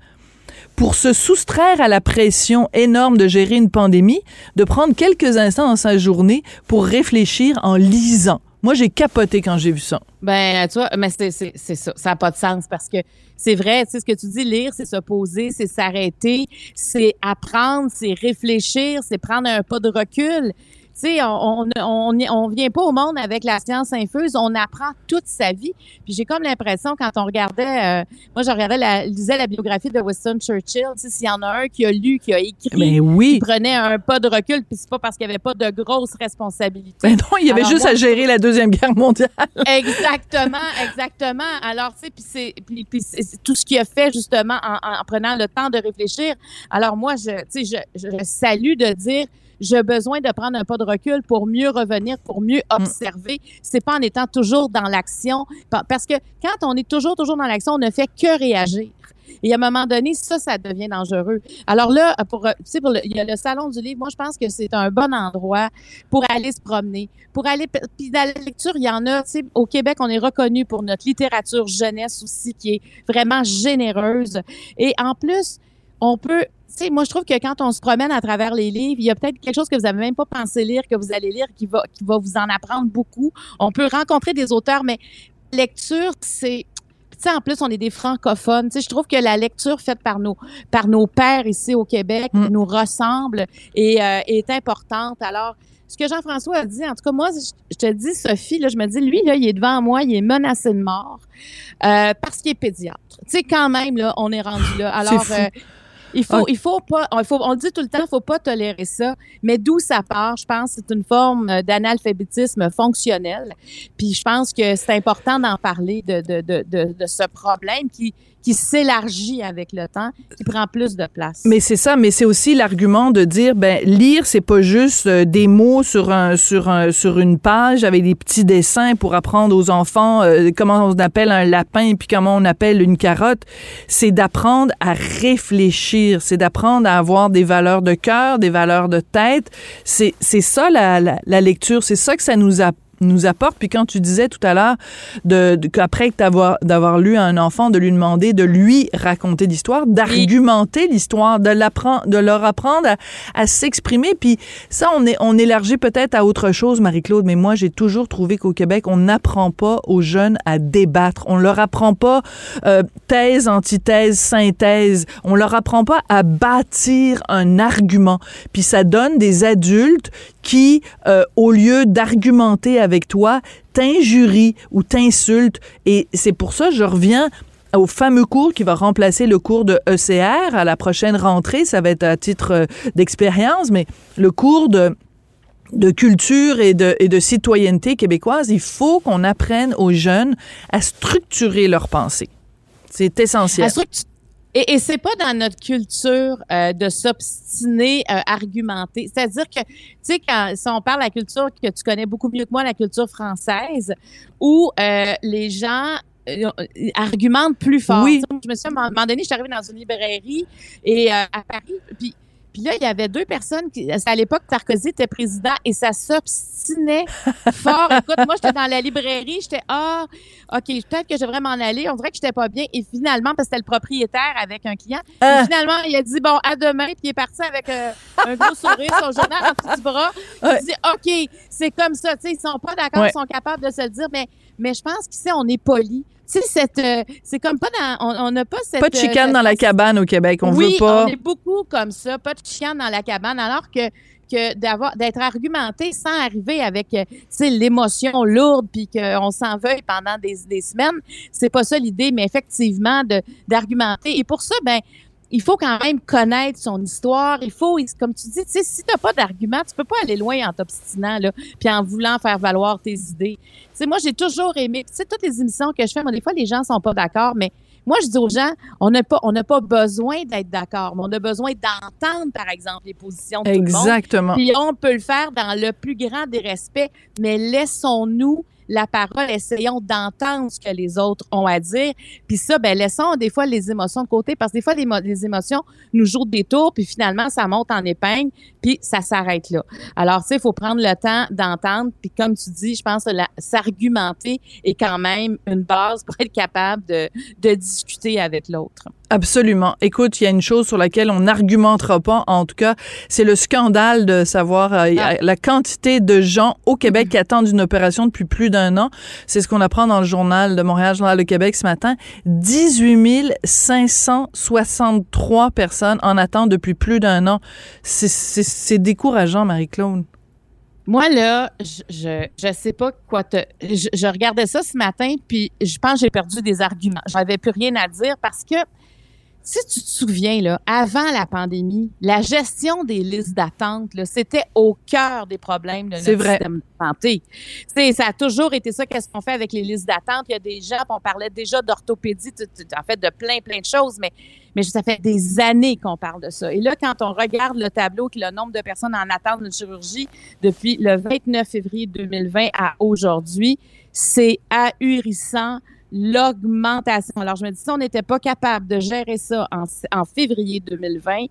pour se soustraire à la pression énorme de gérer une pandémie, de prendre quelques instants dans sa journée pour réfléchir en lisant. Moi, j'ai capoté quand j'ai vu ça.
Ben, tu mais c'est, c'est, c'est ça. Ça n'a pas de sens parce que c'est vrai, sais, ce que tu dis, lire, c'est se poser, c'est s'arrêter, c'est apprendre, c'est réfléchir, c'est prendre un pas de recul. Sais, on, on, on, on vient pas au monde avec la science infuse, on apprend toute sa vie. Puis j'ai comme l'impression, quand on regardait, euh, moi, je regardais, la, lisais la biographie de Winston Churchill, tu sais, s'il y en a un qui a lu, qui a écrit,
Mais oui.
qui prenait un pas de recul, puis c'est pas parce qu'il n'y avait pas de grosses responsabilités.
Ben non, il y avait
Alors,
juste
moi,
à gérer la Deuxième Guerre mondiale.
Exactement, exactement. Alors, tu sais, puis c'est tout ce qu'il a fait justement en, en prenant le temps de réfléchir. Alors moi, je, tu sais, je, je salue de dire j'ai besoin de prendre un pas de recul pour mieux revenir, pour mieux observer. C'est pas en étant toujours dans l'action, Pa- parce que quand on est toujours toujours dans l'action, on ne fait que réagir. Et à un moment donné, ça, ça devient dangereux. Alors là, pour, euh, tu sais, pour le- il y a le salon du livre. Moi, je pense que c'est un bon endroit pour aller se promener, pour aller. Puis dans la lecture, il y en a. Tu sais, au Québec, on est reconnu pour notre littérature jeunesse aussi, qui est vraiment généreuse. Et en plus, on peut. Sais, moi, je trouve que quand on se promène à travers les livres, il y a peut-être quelque chose que vous avez même pas pensé lire, que vous allez lire, qui va, qui va vous en apprendre beaucoup. On peut rencontrer des auteurs, mais lecture, c'est tu sais, en plus, on est des francophones. Tu sais, je trouve que la lecture faite par nos, par nos pères ici au Québec nous ressemble et euh, est importante. Alors, ce que Jean-François a dit, en tout cas, moi, je, te dis, Sophie, là, je me dis, lui, là, il est devant moi, il est menacé de mort euh, parce qu'il est pédiatre. Tu sais, quand même, là, on est rendu là. Alors, euh, il faut, il faut pas, il faut, on le dit tout le temps, il faut pas tolérer ça. Mais d'où ça part, je pense, c'est une forme euh, d'analphabétisme fonctionnel. Puis je pense que c'est important d'en parler de, de, de, de, de ce problème qui, qui s'élargit avec le temps, qui prend plus de place.
Mais c'est ça, mais c'est aussi l'argument de dire ben lire c'est pas juste euh, des mots sur un sur un sur une page avec des petits dessins pour apprendre aux enfants euh, comment on appelle un lapin puis comment on appelle une carotte, c'est d'apprendre à réfléchir, c'est d'apprendre à avoir des valeurs de cœur, des valeurs de tête. C'est c'est ça la, la, lecture, c'est ça que ça nous apporte nous apporte. Puis quand tu disais tout à l'heure de, de qu'après d'avoir d'avoir lu à un enfant, de lui demander de lui raconter l'histoire, d'argumenter l'histoire, de l'apprendre, de leur apprendre à, à s'exprimer. Puis ça, on est on élargit peut-être à autre chose, Marie-Claude. Mais moi, j'ai toujours trouvé qu'au Québec, on n'apprend pas aux jeunes à débattre. On leur apprend pas euh, thèse, antithèse, synthèse. On leur apprend pas à bâtir un argument. Puis ça donne des adultes qui, euh, au lieu d'argumenter avec toi, t'injurient ou t'insultent. Et c'est pour ça que je reviens au fameux cours qui va remplacer le cours de ECR à la prochaine rentrée. Ça va être à titre euh, d'expérience, mais le cours de de culture et de, et de citoyenneté québécoise, il faut qu'on apprenne aux jeunes à structurer leur pensée. C'est essentiel.
Et, et c'est pas dans notre culture euh, de s'obstiner, euh, argumenter. C'est-à-dire que, tu sais, quand si on parle de la culture que tu connais beaucoup mieux que moi, la culture française, où euh, les gens euh, argumentent plus fort.
Oui.
Je me suis, à un moment donné, je suis arrivée dans une librairie et à Paris, puis puis là, il y avait deux personnes qui, à l'époque, Sarkozy était président et ça s'obstinait fort. Écoute, moi, j'étais dans la librairie, j'étais, ah, OK, peut-être que je devrais m'en aller. On dirait que j'étais pas bien. Et finalement, parce que c'était le propriétaire avec un client,
Ah.
finalement, il a dit, bon, à demain, puis il est parti avec euh, un gros sourire, son journal en du bras. Il dit, OK, c'est comme ça. Tu sais, ils sont pas d'accord,
Ouais.
ils sont capables de se le dire, mais, mais je pense qu'ici, on est poli. Tu sais, cette, euh, c'est comme pas dans, on n'a pas cette.
Pas de chicane
euh,
dans la cabane au Québec. On
oui,
veut pas.
on est beaucoup comme ça, pas de chien dans la cabane, alors que que d'avoir d'être argumenté sans arriver avec euh, l'émotion lourde puis qu'on s'en veuille pendant des, des semaines c'est pas ça l'idée mais effectivement de d'argumenter et pour ça ben il faut quand même connaître son histoire. Il faut, comme tu dis, tu sais, si t'as pas d'argument, tu peux pas aller loin en t'obstinant là, puis en voulant faire valoir tes idées. Tu sais, moi j'ai toujours aimé. Tu sais, toutes les émissions que je fais, moi des fois les gens sont pas d'accord, mais moi je dis aux gens, on n'a pas, on n'a pas besoin d'être d'accord, mais on a besoin d'entendre, par exemple, les positions de tout le monde.
Exactement.
On peut le faire dans le plus grand des respects, mais laissons-nous la parole, essayons d'entendre ce que les autres ont à dire. Puis ça, ben laissons des fois les émotions de côté, parce que des fois, les, mo- les émotions nous jouent des tours, puis finalement, ça monte en épingle, puis ça s'arrête là. Alors, tu il faut prendre le temps d'entendre, puis comme tu dis, je pense s'argumenter est quand même une base pour être capable de discuter avec l'autre.
Absolument. Écoute, il y a une chose sur laquelle on n'argumentera pas, en tout cas, c'est le scandale de savoir euh,
Ah.
la quantité de gens au Québec qui attendent une opération depuis plus d'un an. C'est ce qu'on apprend dans le journal de Montréal, Journal de Québec ce matin. 18 563 personnes en attente depuis plus d'un an. C'est- décourageant, Marie-Claude.
Moi, là, je, je, je sais pas quoi te. Je, je regardais ça ce matin, puis je pense que j'ai perdu des arguments. J'avais plus rien à dire parce que, si tu te souviens, là, avant la pandémie, la gestion des listes d'attente, c'était au cœur des problèmes de notre
vrai.
système de santé. Ça a toujours été ça, qu'est-ce qu'on fait avec les listes d'attente. Il y a des gens, on parlait déjà d'orthopédie, en fait, de plein, plein de choses, mais mais ça fait des années qu'on parle de ça. Et là, quand on regarde le tableau, le nombre de personnes en attente d'une chirurgie depuis le 29 février 2020 à aujourd'hui, c'est ahurissant l'augmentation. Alors, je me dis, si on n'était pas capable de gérer ça en, en février 2020,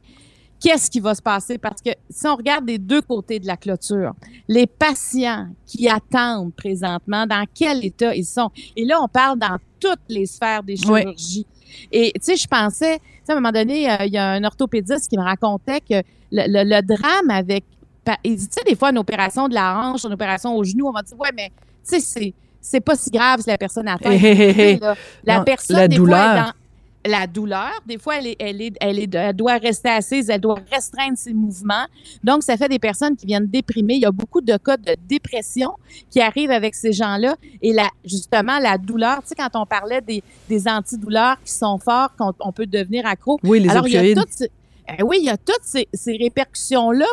qu'est-ce qui va se passer? Parce que si on regarde des deux côtés de la clôture, les patients qui attendent présentement, dans quel état ils sont? Et là, on parle dans toutes les sphères des
Oui.
chirurgies. Et tu sais, je pensais, tu sais, à un moment donné, euh, il y a un orthopédiste qui me racontait que le, le- le drame avec, il dit, tu sais, des fois, une opération de la hanche, une opération au genou, on va dire, ouais, mais tu sais, c'est, c'est pas si grave si la personne
hé.
Là, La
Non,
personne,
la
des fois,
douleur.
est dans la douleur. Des fois, elle, est, elle, est, elle, est, elle doit rester assise, elle doit restreindre ses mouvements. Donc, ça fait des personnes qui viennent déprimer. Il y a beaucoup de cas de dépression qui arrivent avec ces gens-là. Et la, justement, la douleur, tu sais, quand on parlait des, des antidouleurs qui sont forts, qu'on on peut devenir accro.
Oui, les
Alors, il y a toutes ces- eh oui, il y a toutes ces, ces répercussions-là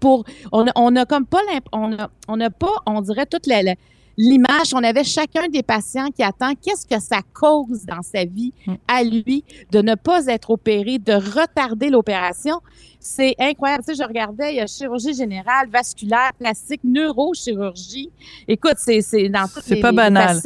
pour. On a, on a comme pas on a, on a pas, on dirait toute la, la, l'image, on avait chacun des patients qui attend qu'est-ce que ça cause dans sa vie à lui de ne pas être opéré, de retarder l'opération. C'est incroyable. Tu sais, je regardais, il y a chirurgie générale, vasculaire, plastique, neurochirurgie. Écoute, c'est dans toutes
C'est
les,
pas banal.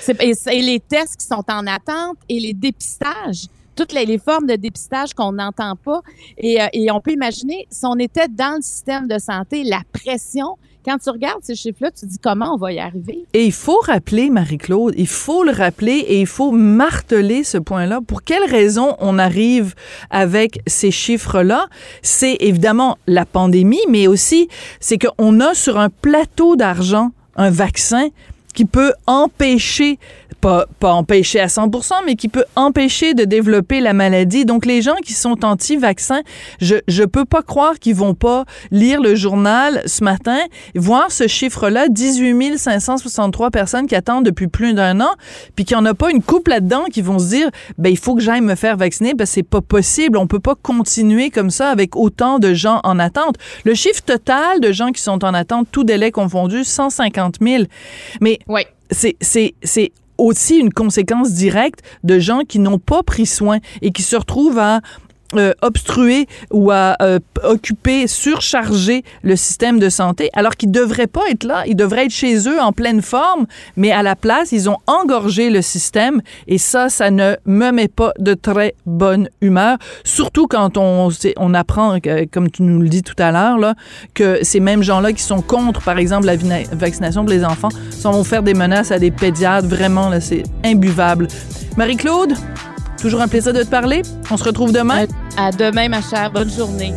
C'est- Et, et les tests qui sont en attente et les dépistages toutes les, les formes de dépistage qu'on n'entend pas. Et, euh, et on peut imaginer, si on était dans le système de santé, la pression, quand tu regardes ces chiffres-là, tu te dis comment on va y arriver?
Et il faut rappeler, Marie-Claude, il faut le rappeler et il faut marteler ce point-là. Pour quelle raison on arrive avec ces chiffres-là? C'est évidemment la pandémie, mais aussi c'est qu'on a sur un plateau d'argent un vaccin qui peut empêcher, pas, pas empêcher à 100%, mais qui peut empêcher de développer la maladie. Donc, les gens qui sont anti-vaccins, je, je peux pas croire qu'ils vont pas lire le journal ce matin, voir ce chiffre-là, 18 563 personnes qui attendent depuis plus d'un an, puis qu'il n'y en a pas une couple là-dedans qui vont se dire, ben, il faut que j'aille me faire vacciner, ben, c'est pas possible. On peut pas continuer comme ça avec autant de gens en attente. Le chiffre total de gens qui sont en attente, tout délai confondu, 150 000. Mais c'est, c'est, c'est aussi une conséquence directe de gens qui n'ont pas pris soin et qui se retrouvent à euh, obstruer ou à euh, occuper, surcharger le système de santé, alors qu'ils devraient pas être là. Ils devraient être chez eux en pleine forme, mais à la place, ils ont engorgé le système et ça, ça ne me met pas de très bonne humeur. Surtout quand on, on apprend, comme tu nous le dis tout à l'heure, que ces mêmes gens-là qui sont contre, par exemple, la vaccination pour les enfants, ça vont faire des menaces à des pédiatres. Vraiment, là, c'est imbuvable. Marie-Claude, toujours un plaisir de te parler. On se retrouve demain.
À demain, ma chère. Bonne journée.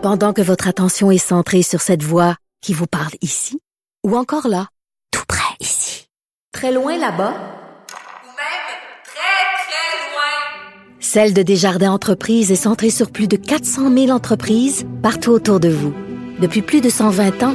Pendant que votre attention est centrée sur cette voix qui vous parle ici, ou encore là, tout près ici, très loin là-bas,
Ou même très, très loin.
Celle de Desjardins Entreprises est centrée sur plus de 400 000 entreprises partout autour de vous. Depuis plus de 120 ans,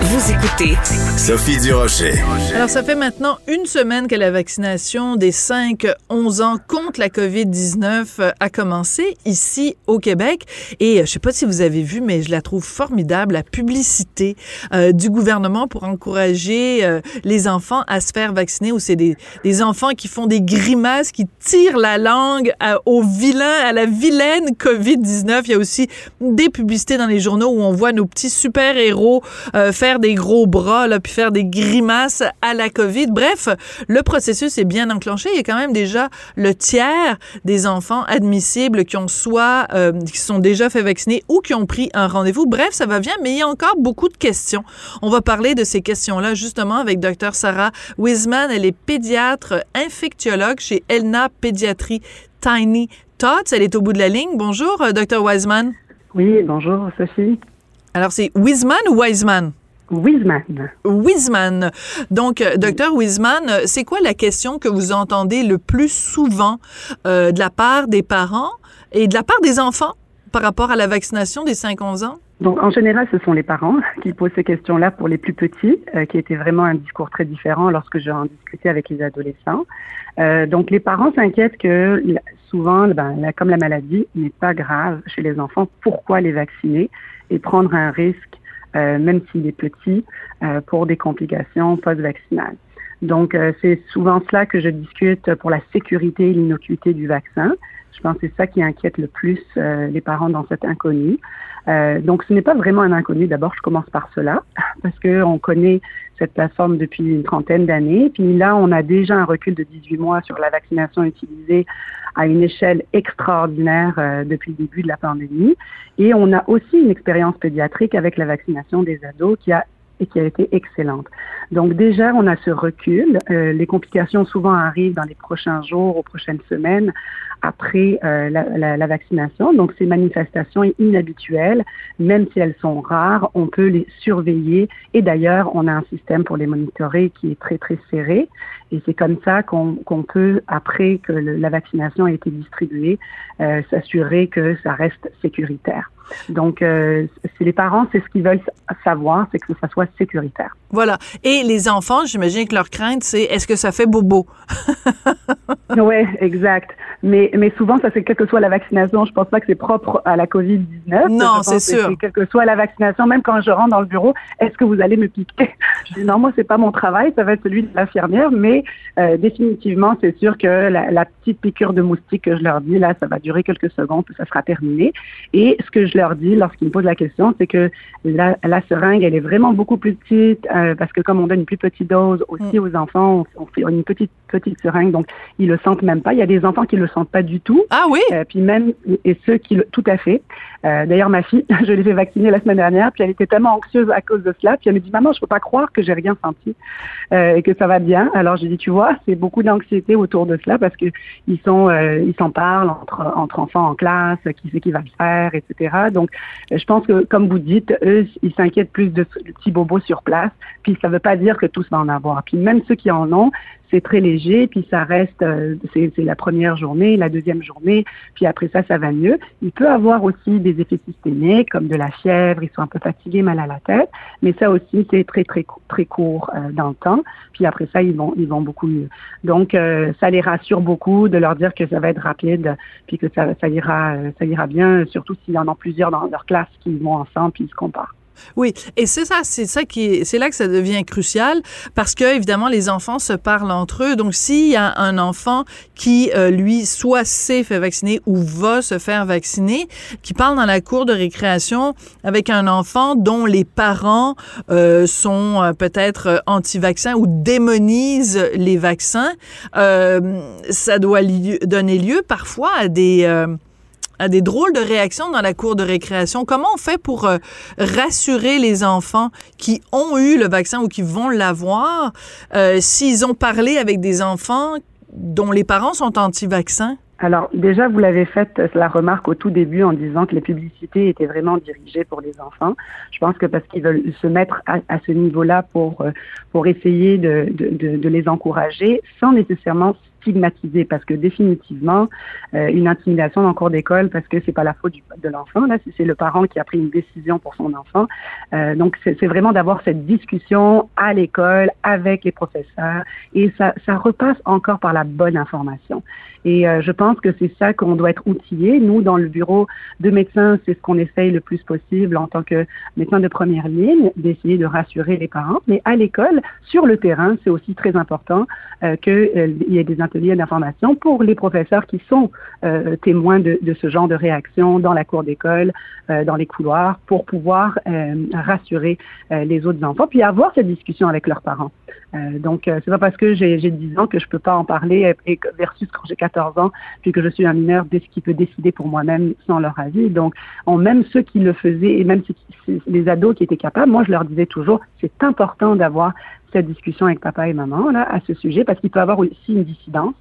Vous écoutez
Sophie Durocher.
Alors, ça fait maintenant une semaine que la vaccination des 5-11 ans contre la COVID-19 euh, a commencé ici au Québec. Et euh, je sais pas si vous avez vu, mais je la trouve formidable, la publicité euh, du gouvernement pour encourager les enfants à se faire vacciner. Ou c'est des, des enfants qui font des grimaces, qui tirent la langue au vilain, à la vilaine COVID-19. Il y a aussi des publicités dans les journaux où on voit nos petits super-héros euh, faire des gros bras, là, puis faire des grimaces à la COVID. Bref, le processus est bien enclenché. Il y a quand même déjà le tiers des enfants admissibles qui ont soit, euh, qui sont déjà fait vacciner ou qui ont pris un rendez-vous. Bref, ça va bien, mais il y a encore beaucoup de questions. On va parler de ces questions-là justement avec Dr. Sarah Wiseman. Elle est pédiatre infectiologue chez Elna Pédiatrie Tiny Tots. Elle est au bout de la ligne. Bonjour, euh, Dr. Wiseman.
Oui, bonjour Sophie.
Alors, c'est Wiseman ou Wiseman?
Wiseman.
Wiseman. Donc, euh, docteur Wiseman, euh, c'est quoi la question que vous entendez le plus souvent euh, de la part des parents et de la part des enfants par rapport à la vaccination des 5-11 ans?
Donc, en général, ce sont les parents qui posent ces questions-là pour les plus petits, euh, qui était vraiment un discours très différent lorsque j'ai en discuté avec les adolescents. Euh, donc, les parents s'inquiètent que souvent, ben, la- comme la maladie n'est pas grave chez les enfants, pourquoi les vacciner et prendre un risque, même s'il est petit, euh, pour des complications post-vaccinales. Donc, euh, c'est souvent cela que je discute pour la sécurité et l'innocuité du vaccin. Je pense que c'est ça qui inquiète le plus les parents dans cet inconnu. donc, ce n'est pas vraiment un inconnu. D'abord, je commence par cela, parce que on connaît cette plateforme depuis une trentaine d'années. Puis là, on a déjà un recul de 18 mois sur la vaccination utilisée à une échelle extraordinaire euh, depuis le début de la pandémie. Et on a aussi une expérience pédiatrique avec la vaccination des ados qui a et qui a été excellente. Donc déjà, on a ce recul. Euh, les complications souvent arrivent dans les prochains jours, aux prochaines semaines après euh, la, la, vaccination. Donc ces manifestations inhabituelles, même si elles sont rares, on peut les surveiller. Et d'ailleurs, on a un système pour les monitorer qui est très très serré. Et c'est comme ça qu'on peut, après que la vaccination a été distribuée, euh, s'assurer que ça reste sécuritaire. Donc, euh, les parents, c'est ce qu'ils veulent savoir, c'est que ça soit sécuritaire.
Voilà. Et les enfants, j'imagine que leur crainte, c'est est-ce que ça fait bobo?
oui, exact. Mais, mais souvent, ça c'est quelle que soit la vaccination. Je pense pas que c'est propre à la COVID-19.
Non, c'est sûr.
Quelle que soit la vaccination, même quand je rentre dans le bureau, est-ce que vous allez me piquer? Je dis non, moi, c'est pas mon travail, ça va être celui de l'infirmière, mais euh, définitivement, c'est sûr que la, la, petite piqûre de moustique que je leur dis, là, ça va durer quelques secondes, puis ça sera terminé. Et ce que je leur dis lorsqu'ils me posent la question, c'est que la, la, seringue, elle est vraiment beaucoup plus petite, euh, parce que comme on donne une plus petite dose aussi mm. aux enfants, on, fait une petite petite seringue, donc ils le sentent même pas. Il y a des enfants qui le sentent pas du tout.
Ah oui?
Euh, puis même et ceux qui le, tout à fait. D'ailleurs, ma fille, je l'ai fait vacciner la semaine dernière, puis elle était tellement anxieuse à cause de cela, puis elle me dit maman, je peux pas croire que j'ai rien senti et que ça va bien. Alors j'ai tu vois, c'est beaucoup d'anxiété autour de cela parce que ils sont euh, ils s'en parlent entre enfants en classe, qui sait qui va le faire, etc. Donc je pense que comme vous dites, eux ils s'inquiètent plus de, de petits bobos sur place, puis ça veut pas dire que tous vont en avoir. Puis même ceux qui en ont, c'est très léger, puis ça reste, euh, c'est la première journée, la deuxième journée, puis après ça, ça va mieux. Il peut avoir aussi des effets systémiques, comme de la fièvre, ils sont un peu fatigués, mal à la tête, mais ça aussi, c'est très, très, très court euh, dans le temps, puis après ça, ils vont, ils vont beaucoup mieux. Donc, euh, ça les rassure beaucoup de leur dire que ça va être rapide, puis que ça, ira, ça ira bien, surtout s'il y en a plusieurs dans leur classe qui vont ensemble, puis ils se comparent.
Oui, et c'est ça, c'est ça qui c'est là que ça devient crucial parce que évidemment les enfants se parlent entre eux. Donc s'il y a un enfant qui euh, lui soit s'est fait vacciner ou va se faire vacciner, qui parle dans la cour de récréation avec un enfant dont les parents euh, sont euh, peut-être anti-vaccins ou démonisent les vaccins, ça doit donner lieu parfois à des à des drôles de réactions dans la cour de récréation. Comment on fait pour euh, rassurer les enfants qui ont eu le vaccin ou qui vont l'avoir euh, s'ils ont parlé avec des enfants dont les parents sont anti-vaccins?
Alors déjà, vous l'avez fait la remarque au tout début en disant que les publicités étaient vraiment dirigées pour les enfants. Je pense que parce qu'ils veulent se mettre à, ce niveau-là pour euh, pour essayer de, de, de, les encourager sans nécessairement stigmatisé parce que définitivement euh, une intimidation en cours d'école parce que c'est pas la faute de l'enfant là c'est le parent qui a pris une décision pour son enfant. Euh, donc c'est vraiment d'avoir cette discussion à l'école avec les professeurs et ça ça repasse encore par la bonne information et euh, je pense que c'est ça qu'on doit être outillé nous dans le bureau de médecins c'est ce qu'on essaye le plus possible en tant que médecin de première ligne d'essayer de rassurer les parents mais à l'école sur le terrain c'est aussi très important euh, qu'il y ait des ateliers d'information pour les professeurs qui sont euh, témoins de, de, ce genre de réaction dans la cour d'école, euh, dans les couloirs, pour pouvoir euh, rassurer euh, les autres enfants, puis avoir cette discussion avec leurs parents. donc, c'est pas parce que j'ai 10 ans que je peux pas en parler, et, versus quand j'ai 14 ans, puis que je suis un mineur, dès ce qui peut décider pour moi-même sans leur avis. Donc, on, même ceux qui le faisaient, et même les ados qui étaient capables, moi, je leur disais toujours, c'est important d'avoir cette discussion avec papa et maman là à ce sujet parce qu'il peut y avoir aussi une dissidence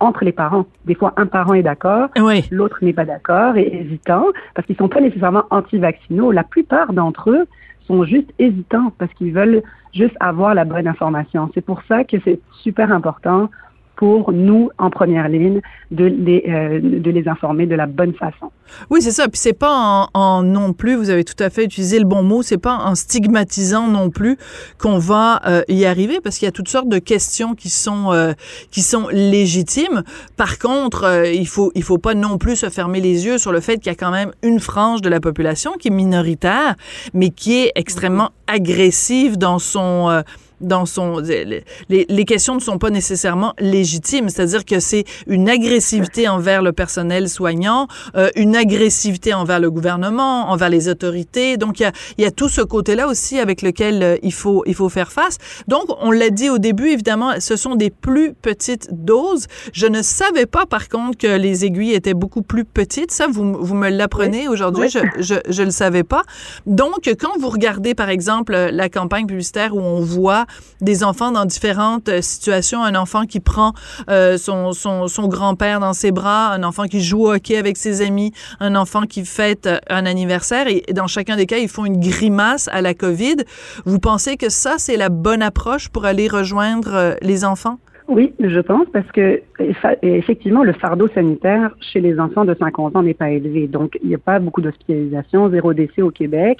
entre les parents. Des fois, un parent est d'accord, l'autre n'est pas d'accord et hésitant parce qu'ils sont pas nécessairement anti-vaccinaux. La plupart d'entre eux sont juste hésitants parce qu'ils veulent juste avoir la bonne information. C'est pour ça que c'est super important pour nous, en première ligne, de les, euh, de les informer de la bonne façon.
Oui, c'est ça. Puis c'est pas en, non plus, vous avez tout à fait utilisé le bon mot, c'est pas en stigmatisant non plus qu'on va euh, y arriver, parce qu'il y a toutes sortes de questions qui sont euh, qui sont légitimes. Par contre, il faut il faut pas non plus se fermer les yeux sur le fait qu'il y a quand même une frange de la population qui est minoritaire, mais qui est extrêmement agressive dans son dans son les, les questions ne sont pas nécessairement légitimes, c'est-à-dire que c'est une agressivité envers le personnel soignant, euh, une agressivité envers le gouvernement, envers les autorités. Donc il y a, y a tout ce côté-là aussi avec lequel euh, il faut il faut faire face. Donc on l'a dit au début évidemment, ce sont des plus petites doses. Je ne savais pas par contre que les aiguilles étaient beaucoup plus petites. Ça vous vous me l'apprenez aujourd'hui, je, je je le savais pas. Donc quand vous regardez par exemple la campagne publicitaire où on voit des enfants dans différentes euh, situations, un enfant qui prend euh, son, son, son grand-père dans ses bras, un enfant qui joue au hockey avec ses amis, un enfant qui fête euh, un anniversaire, et dans chacun des cas, ils font une grimace à la COVID. Vous pensez que ça, c'est la bonne approche pour aller rejoindre les enfants?
Oui, je pense, parce que effectivement, le fardeau sanitaire chez les enfants de 5 ans n'est pas élevé. Donc, il n'y a pas beaucoup d'hospitalisation, zéro décès au Québec.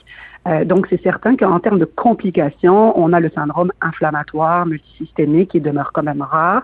Euh, donc, c'est certain qu'en termes de complications, on a le syndrome inflammatoire multisystémique qui demeure quand même rare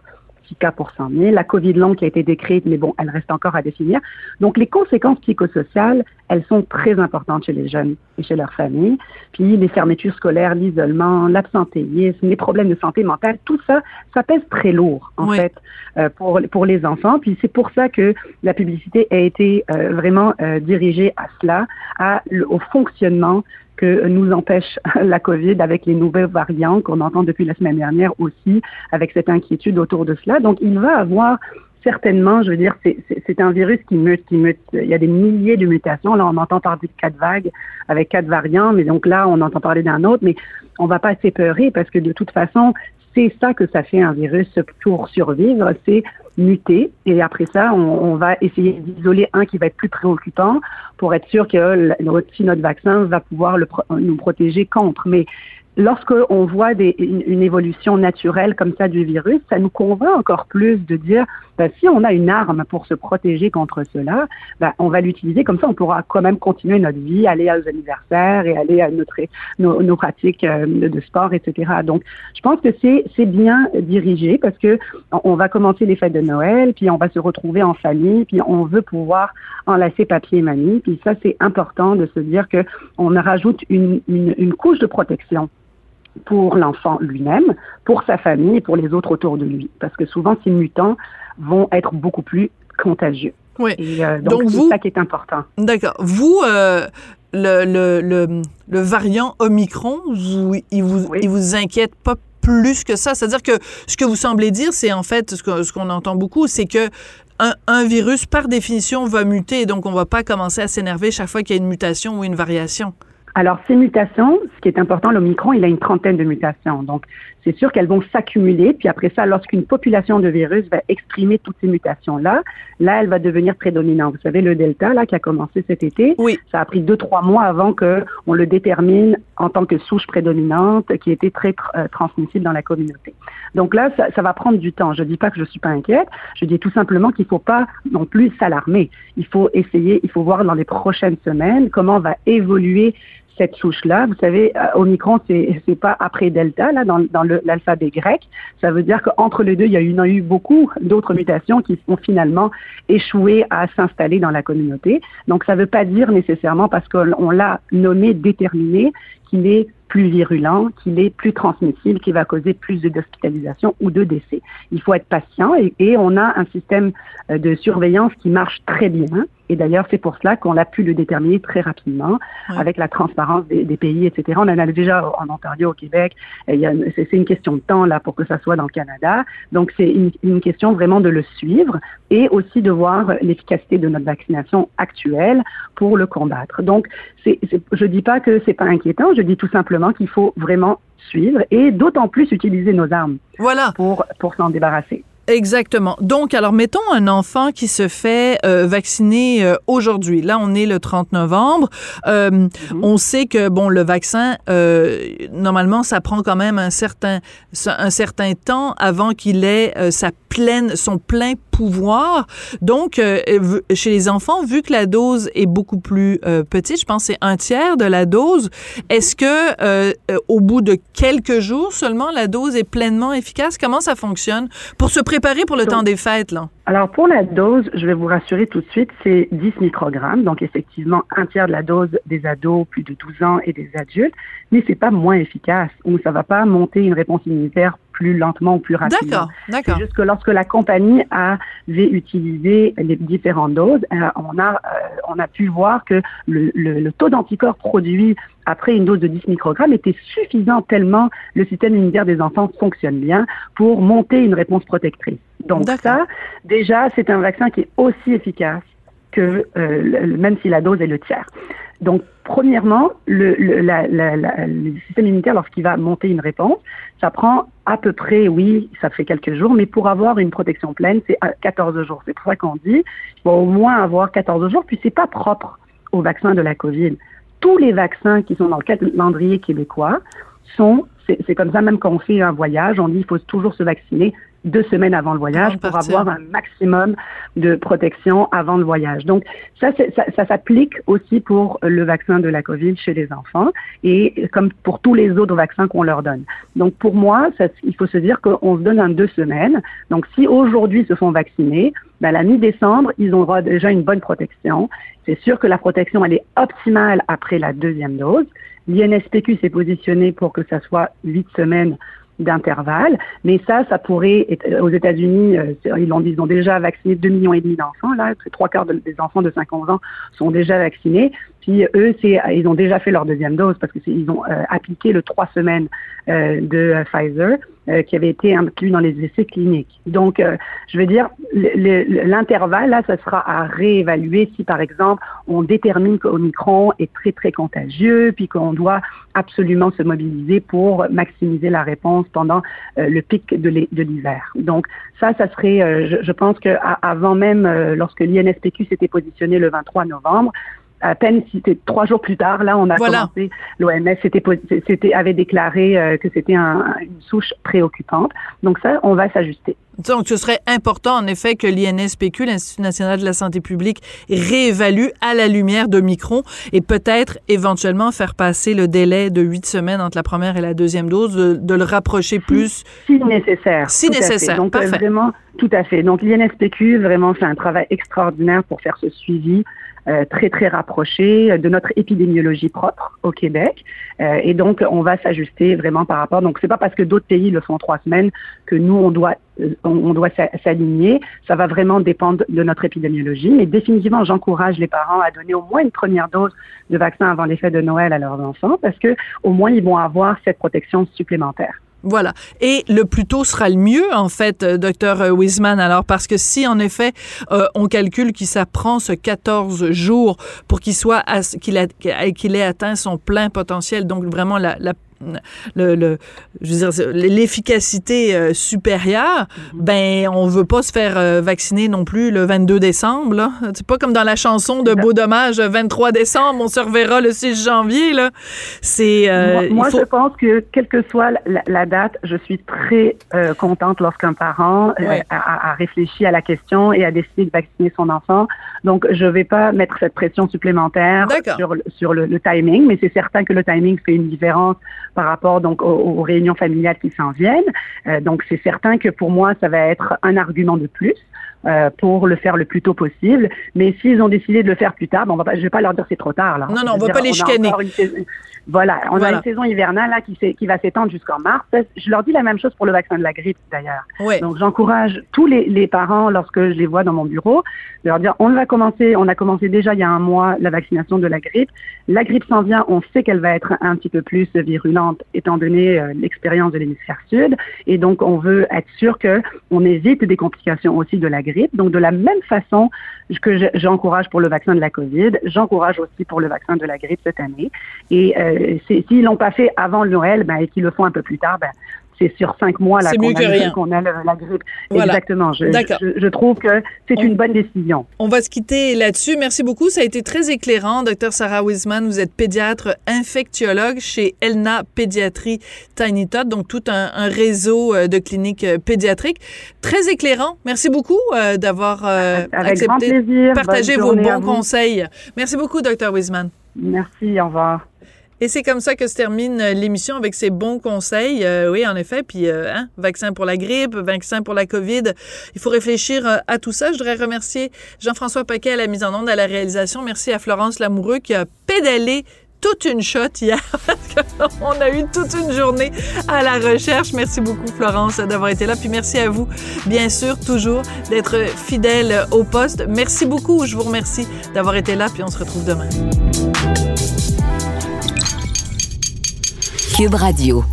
cas pour 100 000. La COVID longue qui a été décrite, mais bon, elle reste encore à définir. Donc, les conséquences psychosociales, elles sont très importantes chez les jeunes et chez leurs familles. Puis, les fermetures scolaires, l'isolement, l'absentéisme, les problèmes de santé mentale, tout ça, ça pèse très lourd, en fait, euh, pour, pour les enfants. Puis, c'est pour ça que la publicité a été euh, vraiment euh, dirigée à cela, à, au fonctionnement que nous empêche la COVID avec les nouvelles variants qu'on entend depuis la semaine dernière aussi, avec cette inquiétude autour de cela. Donc, il va avoir certainement, je veux dire, c'est un virus qui mute, qui mute. Il y a des milliers de mutations. Là, on entend parler de quatre vagues avec quatre variants, mais donc là, on entend parler d'un autre, mais on va pas s'épeurer parce que de toute façon, c'est ça que ça fait un virus pour survivre, c'est muter. Et après ça, on, va essayer d'isoler un qui va être plus préoccupant pour être sûr que si notre vaccin va pouvoir nous protéger contre. Mais lorsqu'on voit une, évolution naturelle comme ça du virus, ça nous convainc encore plus de dire, ben, si on a une arme pour se protéger contre cela, ben, on va l'utiliser comme ça, on pourra quand même continuer notre vie, aller aux anniversaires et aller à nos, pratiques euh, de sport, etc. Donc, je pense que c'est, bien dirigé parce que on va commencer les fêtes de Noël, puis on va se retrouver en famille, puis on veut pouvoir enlacer papier et mamie, puis ça, c'est important de se dire que on rajoute une couche de protection pour l'enfant lui-même, pour sa famille et pour les autres autour de lui. Parce que souvent, ces mutants vont être beaucoup plus contagieux.
Oui.
Euh, donc, c'est ça qui est important.
D'accord. Vous, euh, le, le, le, le, variant Omicron, vous, il vous, il vous inquiète pas plus que ça? C'est-à-dire que ce que vous semblez dire, c'est en fait ce qu'on ce qu'on entend beaucoup, c'est que un, un, virus, par définition, va muter, donc on va pas commencer à s'énerver chaque fois qu'il y a une mutation ou une variation.
Alors, ces mutations, ce qui est important, l'Omicron, il a une trentaine de mutations. Donc, c'est sûr qu'elles vont s'accumuler. Puis après ça, lorsqu'une population de virus va exprimer toutes ces mutations-là, là, elle va devenir prédominante. Vous savez, le Delta, là, qui a commencé cet été,
oui.
ça a pris deux, trois mois avant que on le détermine en tant que souche prédominante, qui était très euh, transmissible dans la communauté. Donc là, ça, ça va prendre du temps. Je dis pas que je suis pas inquiète. Je dis tout simplement qu'il faut pas non plus s'alarmer. Il faut essayer, il faut voir dans les prochaines semaines comment va évoluer cette souche-là. Vous savez, euh, Omicron, c'est pas après Delta là dans, dans l'alphabet grec. Ça veut dire qu'entre les deux, il y a eu, il y a eu beaucoup d'autres mutations qui ont finalement échoué à s'installer dans la communauté. Donc, ça ne veut pas dire nécessairement parce qu'on l'a nommé déterminé qu'il est plus virulent, qu'il est plus transmissible, qui va causer plus d'hospitalisation ou de décès. Il faut être patient et, et, on a un système euh, de surveillance qui marche très bien. Et d'ailleurs, c'est pour cela qu'on a pu le déterminer très rapidement
Ouais.
avec la transparence des, des, pays, etc. On en a déjà en Ontario, au Québec. C'est une question de temps là pour que ça soit dans le Canada. Donc, c'est une, une, question vraiment de le suivre et aussi de voir l'efficacité de notre vaccination actuelle pour le combattre. Donc, je dis pas que c'est pas inquiétant. Je dis tout simplement qu'il faut vraiment suivre et d'autant plus utiliser nos armes.
Voilà.
Pour pour s'en débarrasser.
Exactement. Donc, alors, mettons un enfant qui se fait euh, vacciner euh, aujourd'hui. Là, on est le 30 novembre. Euh, mm -hmm. On sait que, bon, le vaccin, normalement, ça prend quand même un certain, un certain temps avant qu'il ait sa pleine, son plein pouvoir. Donc, euh, chez les enfants, vu que la dose est beaucoup plus euh, petite, je pense c'est un tiers de la dose, est-ce que euh, au bout de quelques jours seulement, la dose est pleinement efficace? Comment ça fonctionne pour se préparer pour le temps des fêtes, là?
Alors, pour la dose, je vais vous rassurer tout de suite, c'est 10 microgrammes, donc effectivement un tiers de la dose des ados plus de 12 ans et des adultes, mais c'est pas moins efficace ou ça va pas monter une réponse immunitaire plus lentement ou plus rapidement.
D'accord, d'accord.
C'est juste que lorsque la compagnie avait utilisé les différentes doses, euh, on a euh, on a pu voir que le, le, le taux d'anticorps produit après une dose de 10 microgrammes était suffisant tellement le système immunitaire des enfants fonctionne bien pour monter une réponse protectrice. Donc ça, déjà, c'est un vaccin qui est aussi efficace que euh, même si la dose est le tiers. Donc, premièrement, le, le, la, la, le système immunitaire, lorsqu'il va monter une réponse, ça prend à peu près, oui, ça fait quelques jours, mais pour avoir une protection pleine, c'est 14 jours. C'est pour ça qu'on dit, il faut au moins avoir 14 jours, puis c'est pas propre au vaccin de la COVID. Tous les vaccins qui sont dans le calendrier québécois sont, c'est comme ça même quand on fait un voyage, on dit il faut toujours se vacciner deux semaines avant le voyage pour avoir un maximum de protection avant le voyage. Donc ça, ça, ça s'applique aussi pour le vaccin de la COVID chez les enfants et comme pour tous les autres vaccins qu'on leur donne. Donc pour moi, ça, il faut se dire qu'on se donne un deux semaines. Donc si aujourd'hui se font vacciner, ben, la mi-décembre, ils auront déjà une bonne protection. C'est sûr que la protection, elle est optimale après la deuxième dose. L'INSPQ s'est positionné pour que ça soit huit semaines d'intervalle. Mais ça, ça pourrait être, aux États-Unis, euh, ils, ont, ils ont déjà vacciné 2 millions et demi d'enfants. Là, trois quarts des enfants de 5 ans sont déjà vaccinés. Puis eux, c'est, ils ont déjà fait leur deuxième dose parce que ils ont euh, appliqué le trois semaines euh, de Pfizer qui avait été inclus dans les essais cliniques. Donc, je veux dire, l'intervalle là, ça sera à réévaluer si, par exemple, on détermine qu'Omicron est très très contagieux, puis qu'on doit absolument se mobiliser pour maximiser la réponse pendant le pic de l'hiver. Donc, ça, ça serait, je, je, pense que avant même, lorsque l'INSPQ s'était positionné le 23 novembre, à peine c'était trois jours plus tard, là, on a commencé, l'OMS c'était, avait déclaré euh, que c'était un, une souche préoccupante. Donc ça, on va s'ajuster.
Donc, ce serait important, en effet, que l'INSPQ, l'Institut national de la santé publique, réévalue à la lumière de Micron et peut-être éventuellement faire passer le délai de huit semaines entre la première et la deuxième dose, de, le rapprocher plus.
Si, nécessaire.
Si nécessaire.
Donc,
Parfait.
vraiment, tout à fait. Donc, l'INSPQ, vraiment, fait un travail extraordinaire pour faire ce suivi. Euh, très très rapproché de notre épidémiologie propre au Québec. Euh, et donc on va s'ajuster vraiment par rapport. Donc c'est pas parce que d'autres pays le font trois semaines que nous on doit euh, on doit s'aligner. Ça va vraiment dépendre de notre épidémiologie. Mais définitivement j'encourage les parents à donner au moins une première dose de vaccin avant les fêtes de Noël à leurs enfants parce que au moins ils vont avoir cette protection supplémentaire.
Voilà. Et le plus tôt sera le mieux, en fait, euh, docteur Wiseman. Alors, parce que si, en effet, euh, on calcule qu'il s'apprend ce 14 jours pour qu'il soit, qu'il ait atteint son plein potentiel, donc vraiment la, la le, le je veux dire l'efficacité euh, supérieure, mm-hmm. ben on veut pas se faire euh, vacciner non plus le 22 décembre là. C'est pas comme dans la chanson de Beau Dommage 23 décembre, on se reverra le 6 janvier là. C'est
euh, moi, faut... je pense que quelle que soit la, la date, je suis très contente lorsqu'un parent ouais. a, a, réfléchi à la question et a décidé de vacciner son enfant. Donc je vais pas mettre cette pression supplémentaire sur sur le, le timing, mais c'est certain que le timing fait une différence par rapport donc aux, réunions familiales qui s'en viennent. Euh, donc c'est certain que pour moi ça va être un argument de plus. Euh, pour le faire le plus tôt possible. Mais s'ils ont décidé de le faire plus tard, bon, on va pas, je vais pas leur dire c'est trop tard. Là.
Non, non, on, va pas les chicaner.
Voilà, on voilà. a une saison hivernale là qui, qui va s'étendre jusqu'en mars. Je leur dis la même chose pour le vaccin de la grippe d'ailleurs.
Oui.
Donc j'encourage tous les, les, parents lorsque je les vois dans mon bureau de leur dire on va commencer, on a commencé déjà il y a un mois la vaccination de la grippe. La grippe s'en vient, on sait qu'elle va être un petit peu plus virulente étant donné euh, l'expérience de l'hémisphère sud et donc on veut être sûr que on évite des complications aussi de la grippe. Donc de la même façon que j'encourage pour le vaccin de la COVID, j'encourage aussi pour le vaccin de la grippe cette année. Et euh, s'ils l'ont pas fait avant Noël, ben, et qu'ils le font un peu plus tard, ben, c'est sur cinq mois là qu'on a, qu'on a le- la grippe.
Voilà.
Exactement. Je,
D'accord.
je, je trouve que c'est
On-
une bonne décision.
On va se quitter là-dessus. Merci beaucoup. Ça a été très éclairant. Docteur Sarah Wiseman, vous êtes pédiatre infectiologue chez Elna Pédiatrie Tiny Tot, donc tout un, un réseau euh, de cliniques euh, pédiatriques. Très éclairant. Merci beaucoup euh, d'avoir euh, accepté de partager
Bonne
vos bons conseils. Merci beaucoup, Docteur Wiseman.
Merci. Au revoir.
Et c'est comme ça que se termine euh, l'émission avec ces bons conseils. Euh, oui, en effet. Puis, euh, hein, vaccin pour la grippe, vaccin pour la COVID. Il faut réfléchir à tout ça. Je voudrais remercier Jean-François Paquet à la mise en onde, à la réalisation. Merci à Florence Lamoureux qui a pédalé toute une shot hier. On a eu toute une journée à la recherche. Merci beaucoup, Florence, d'avoir été là. Puis merci à vous, bien sûr, toujours d'être fidèle au poste. Merci beaucoup. Je vous remercie d'avoir été là. Puis on se retrouve demain.
Cube Radio.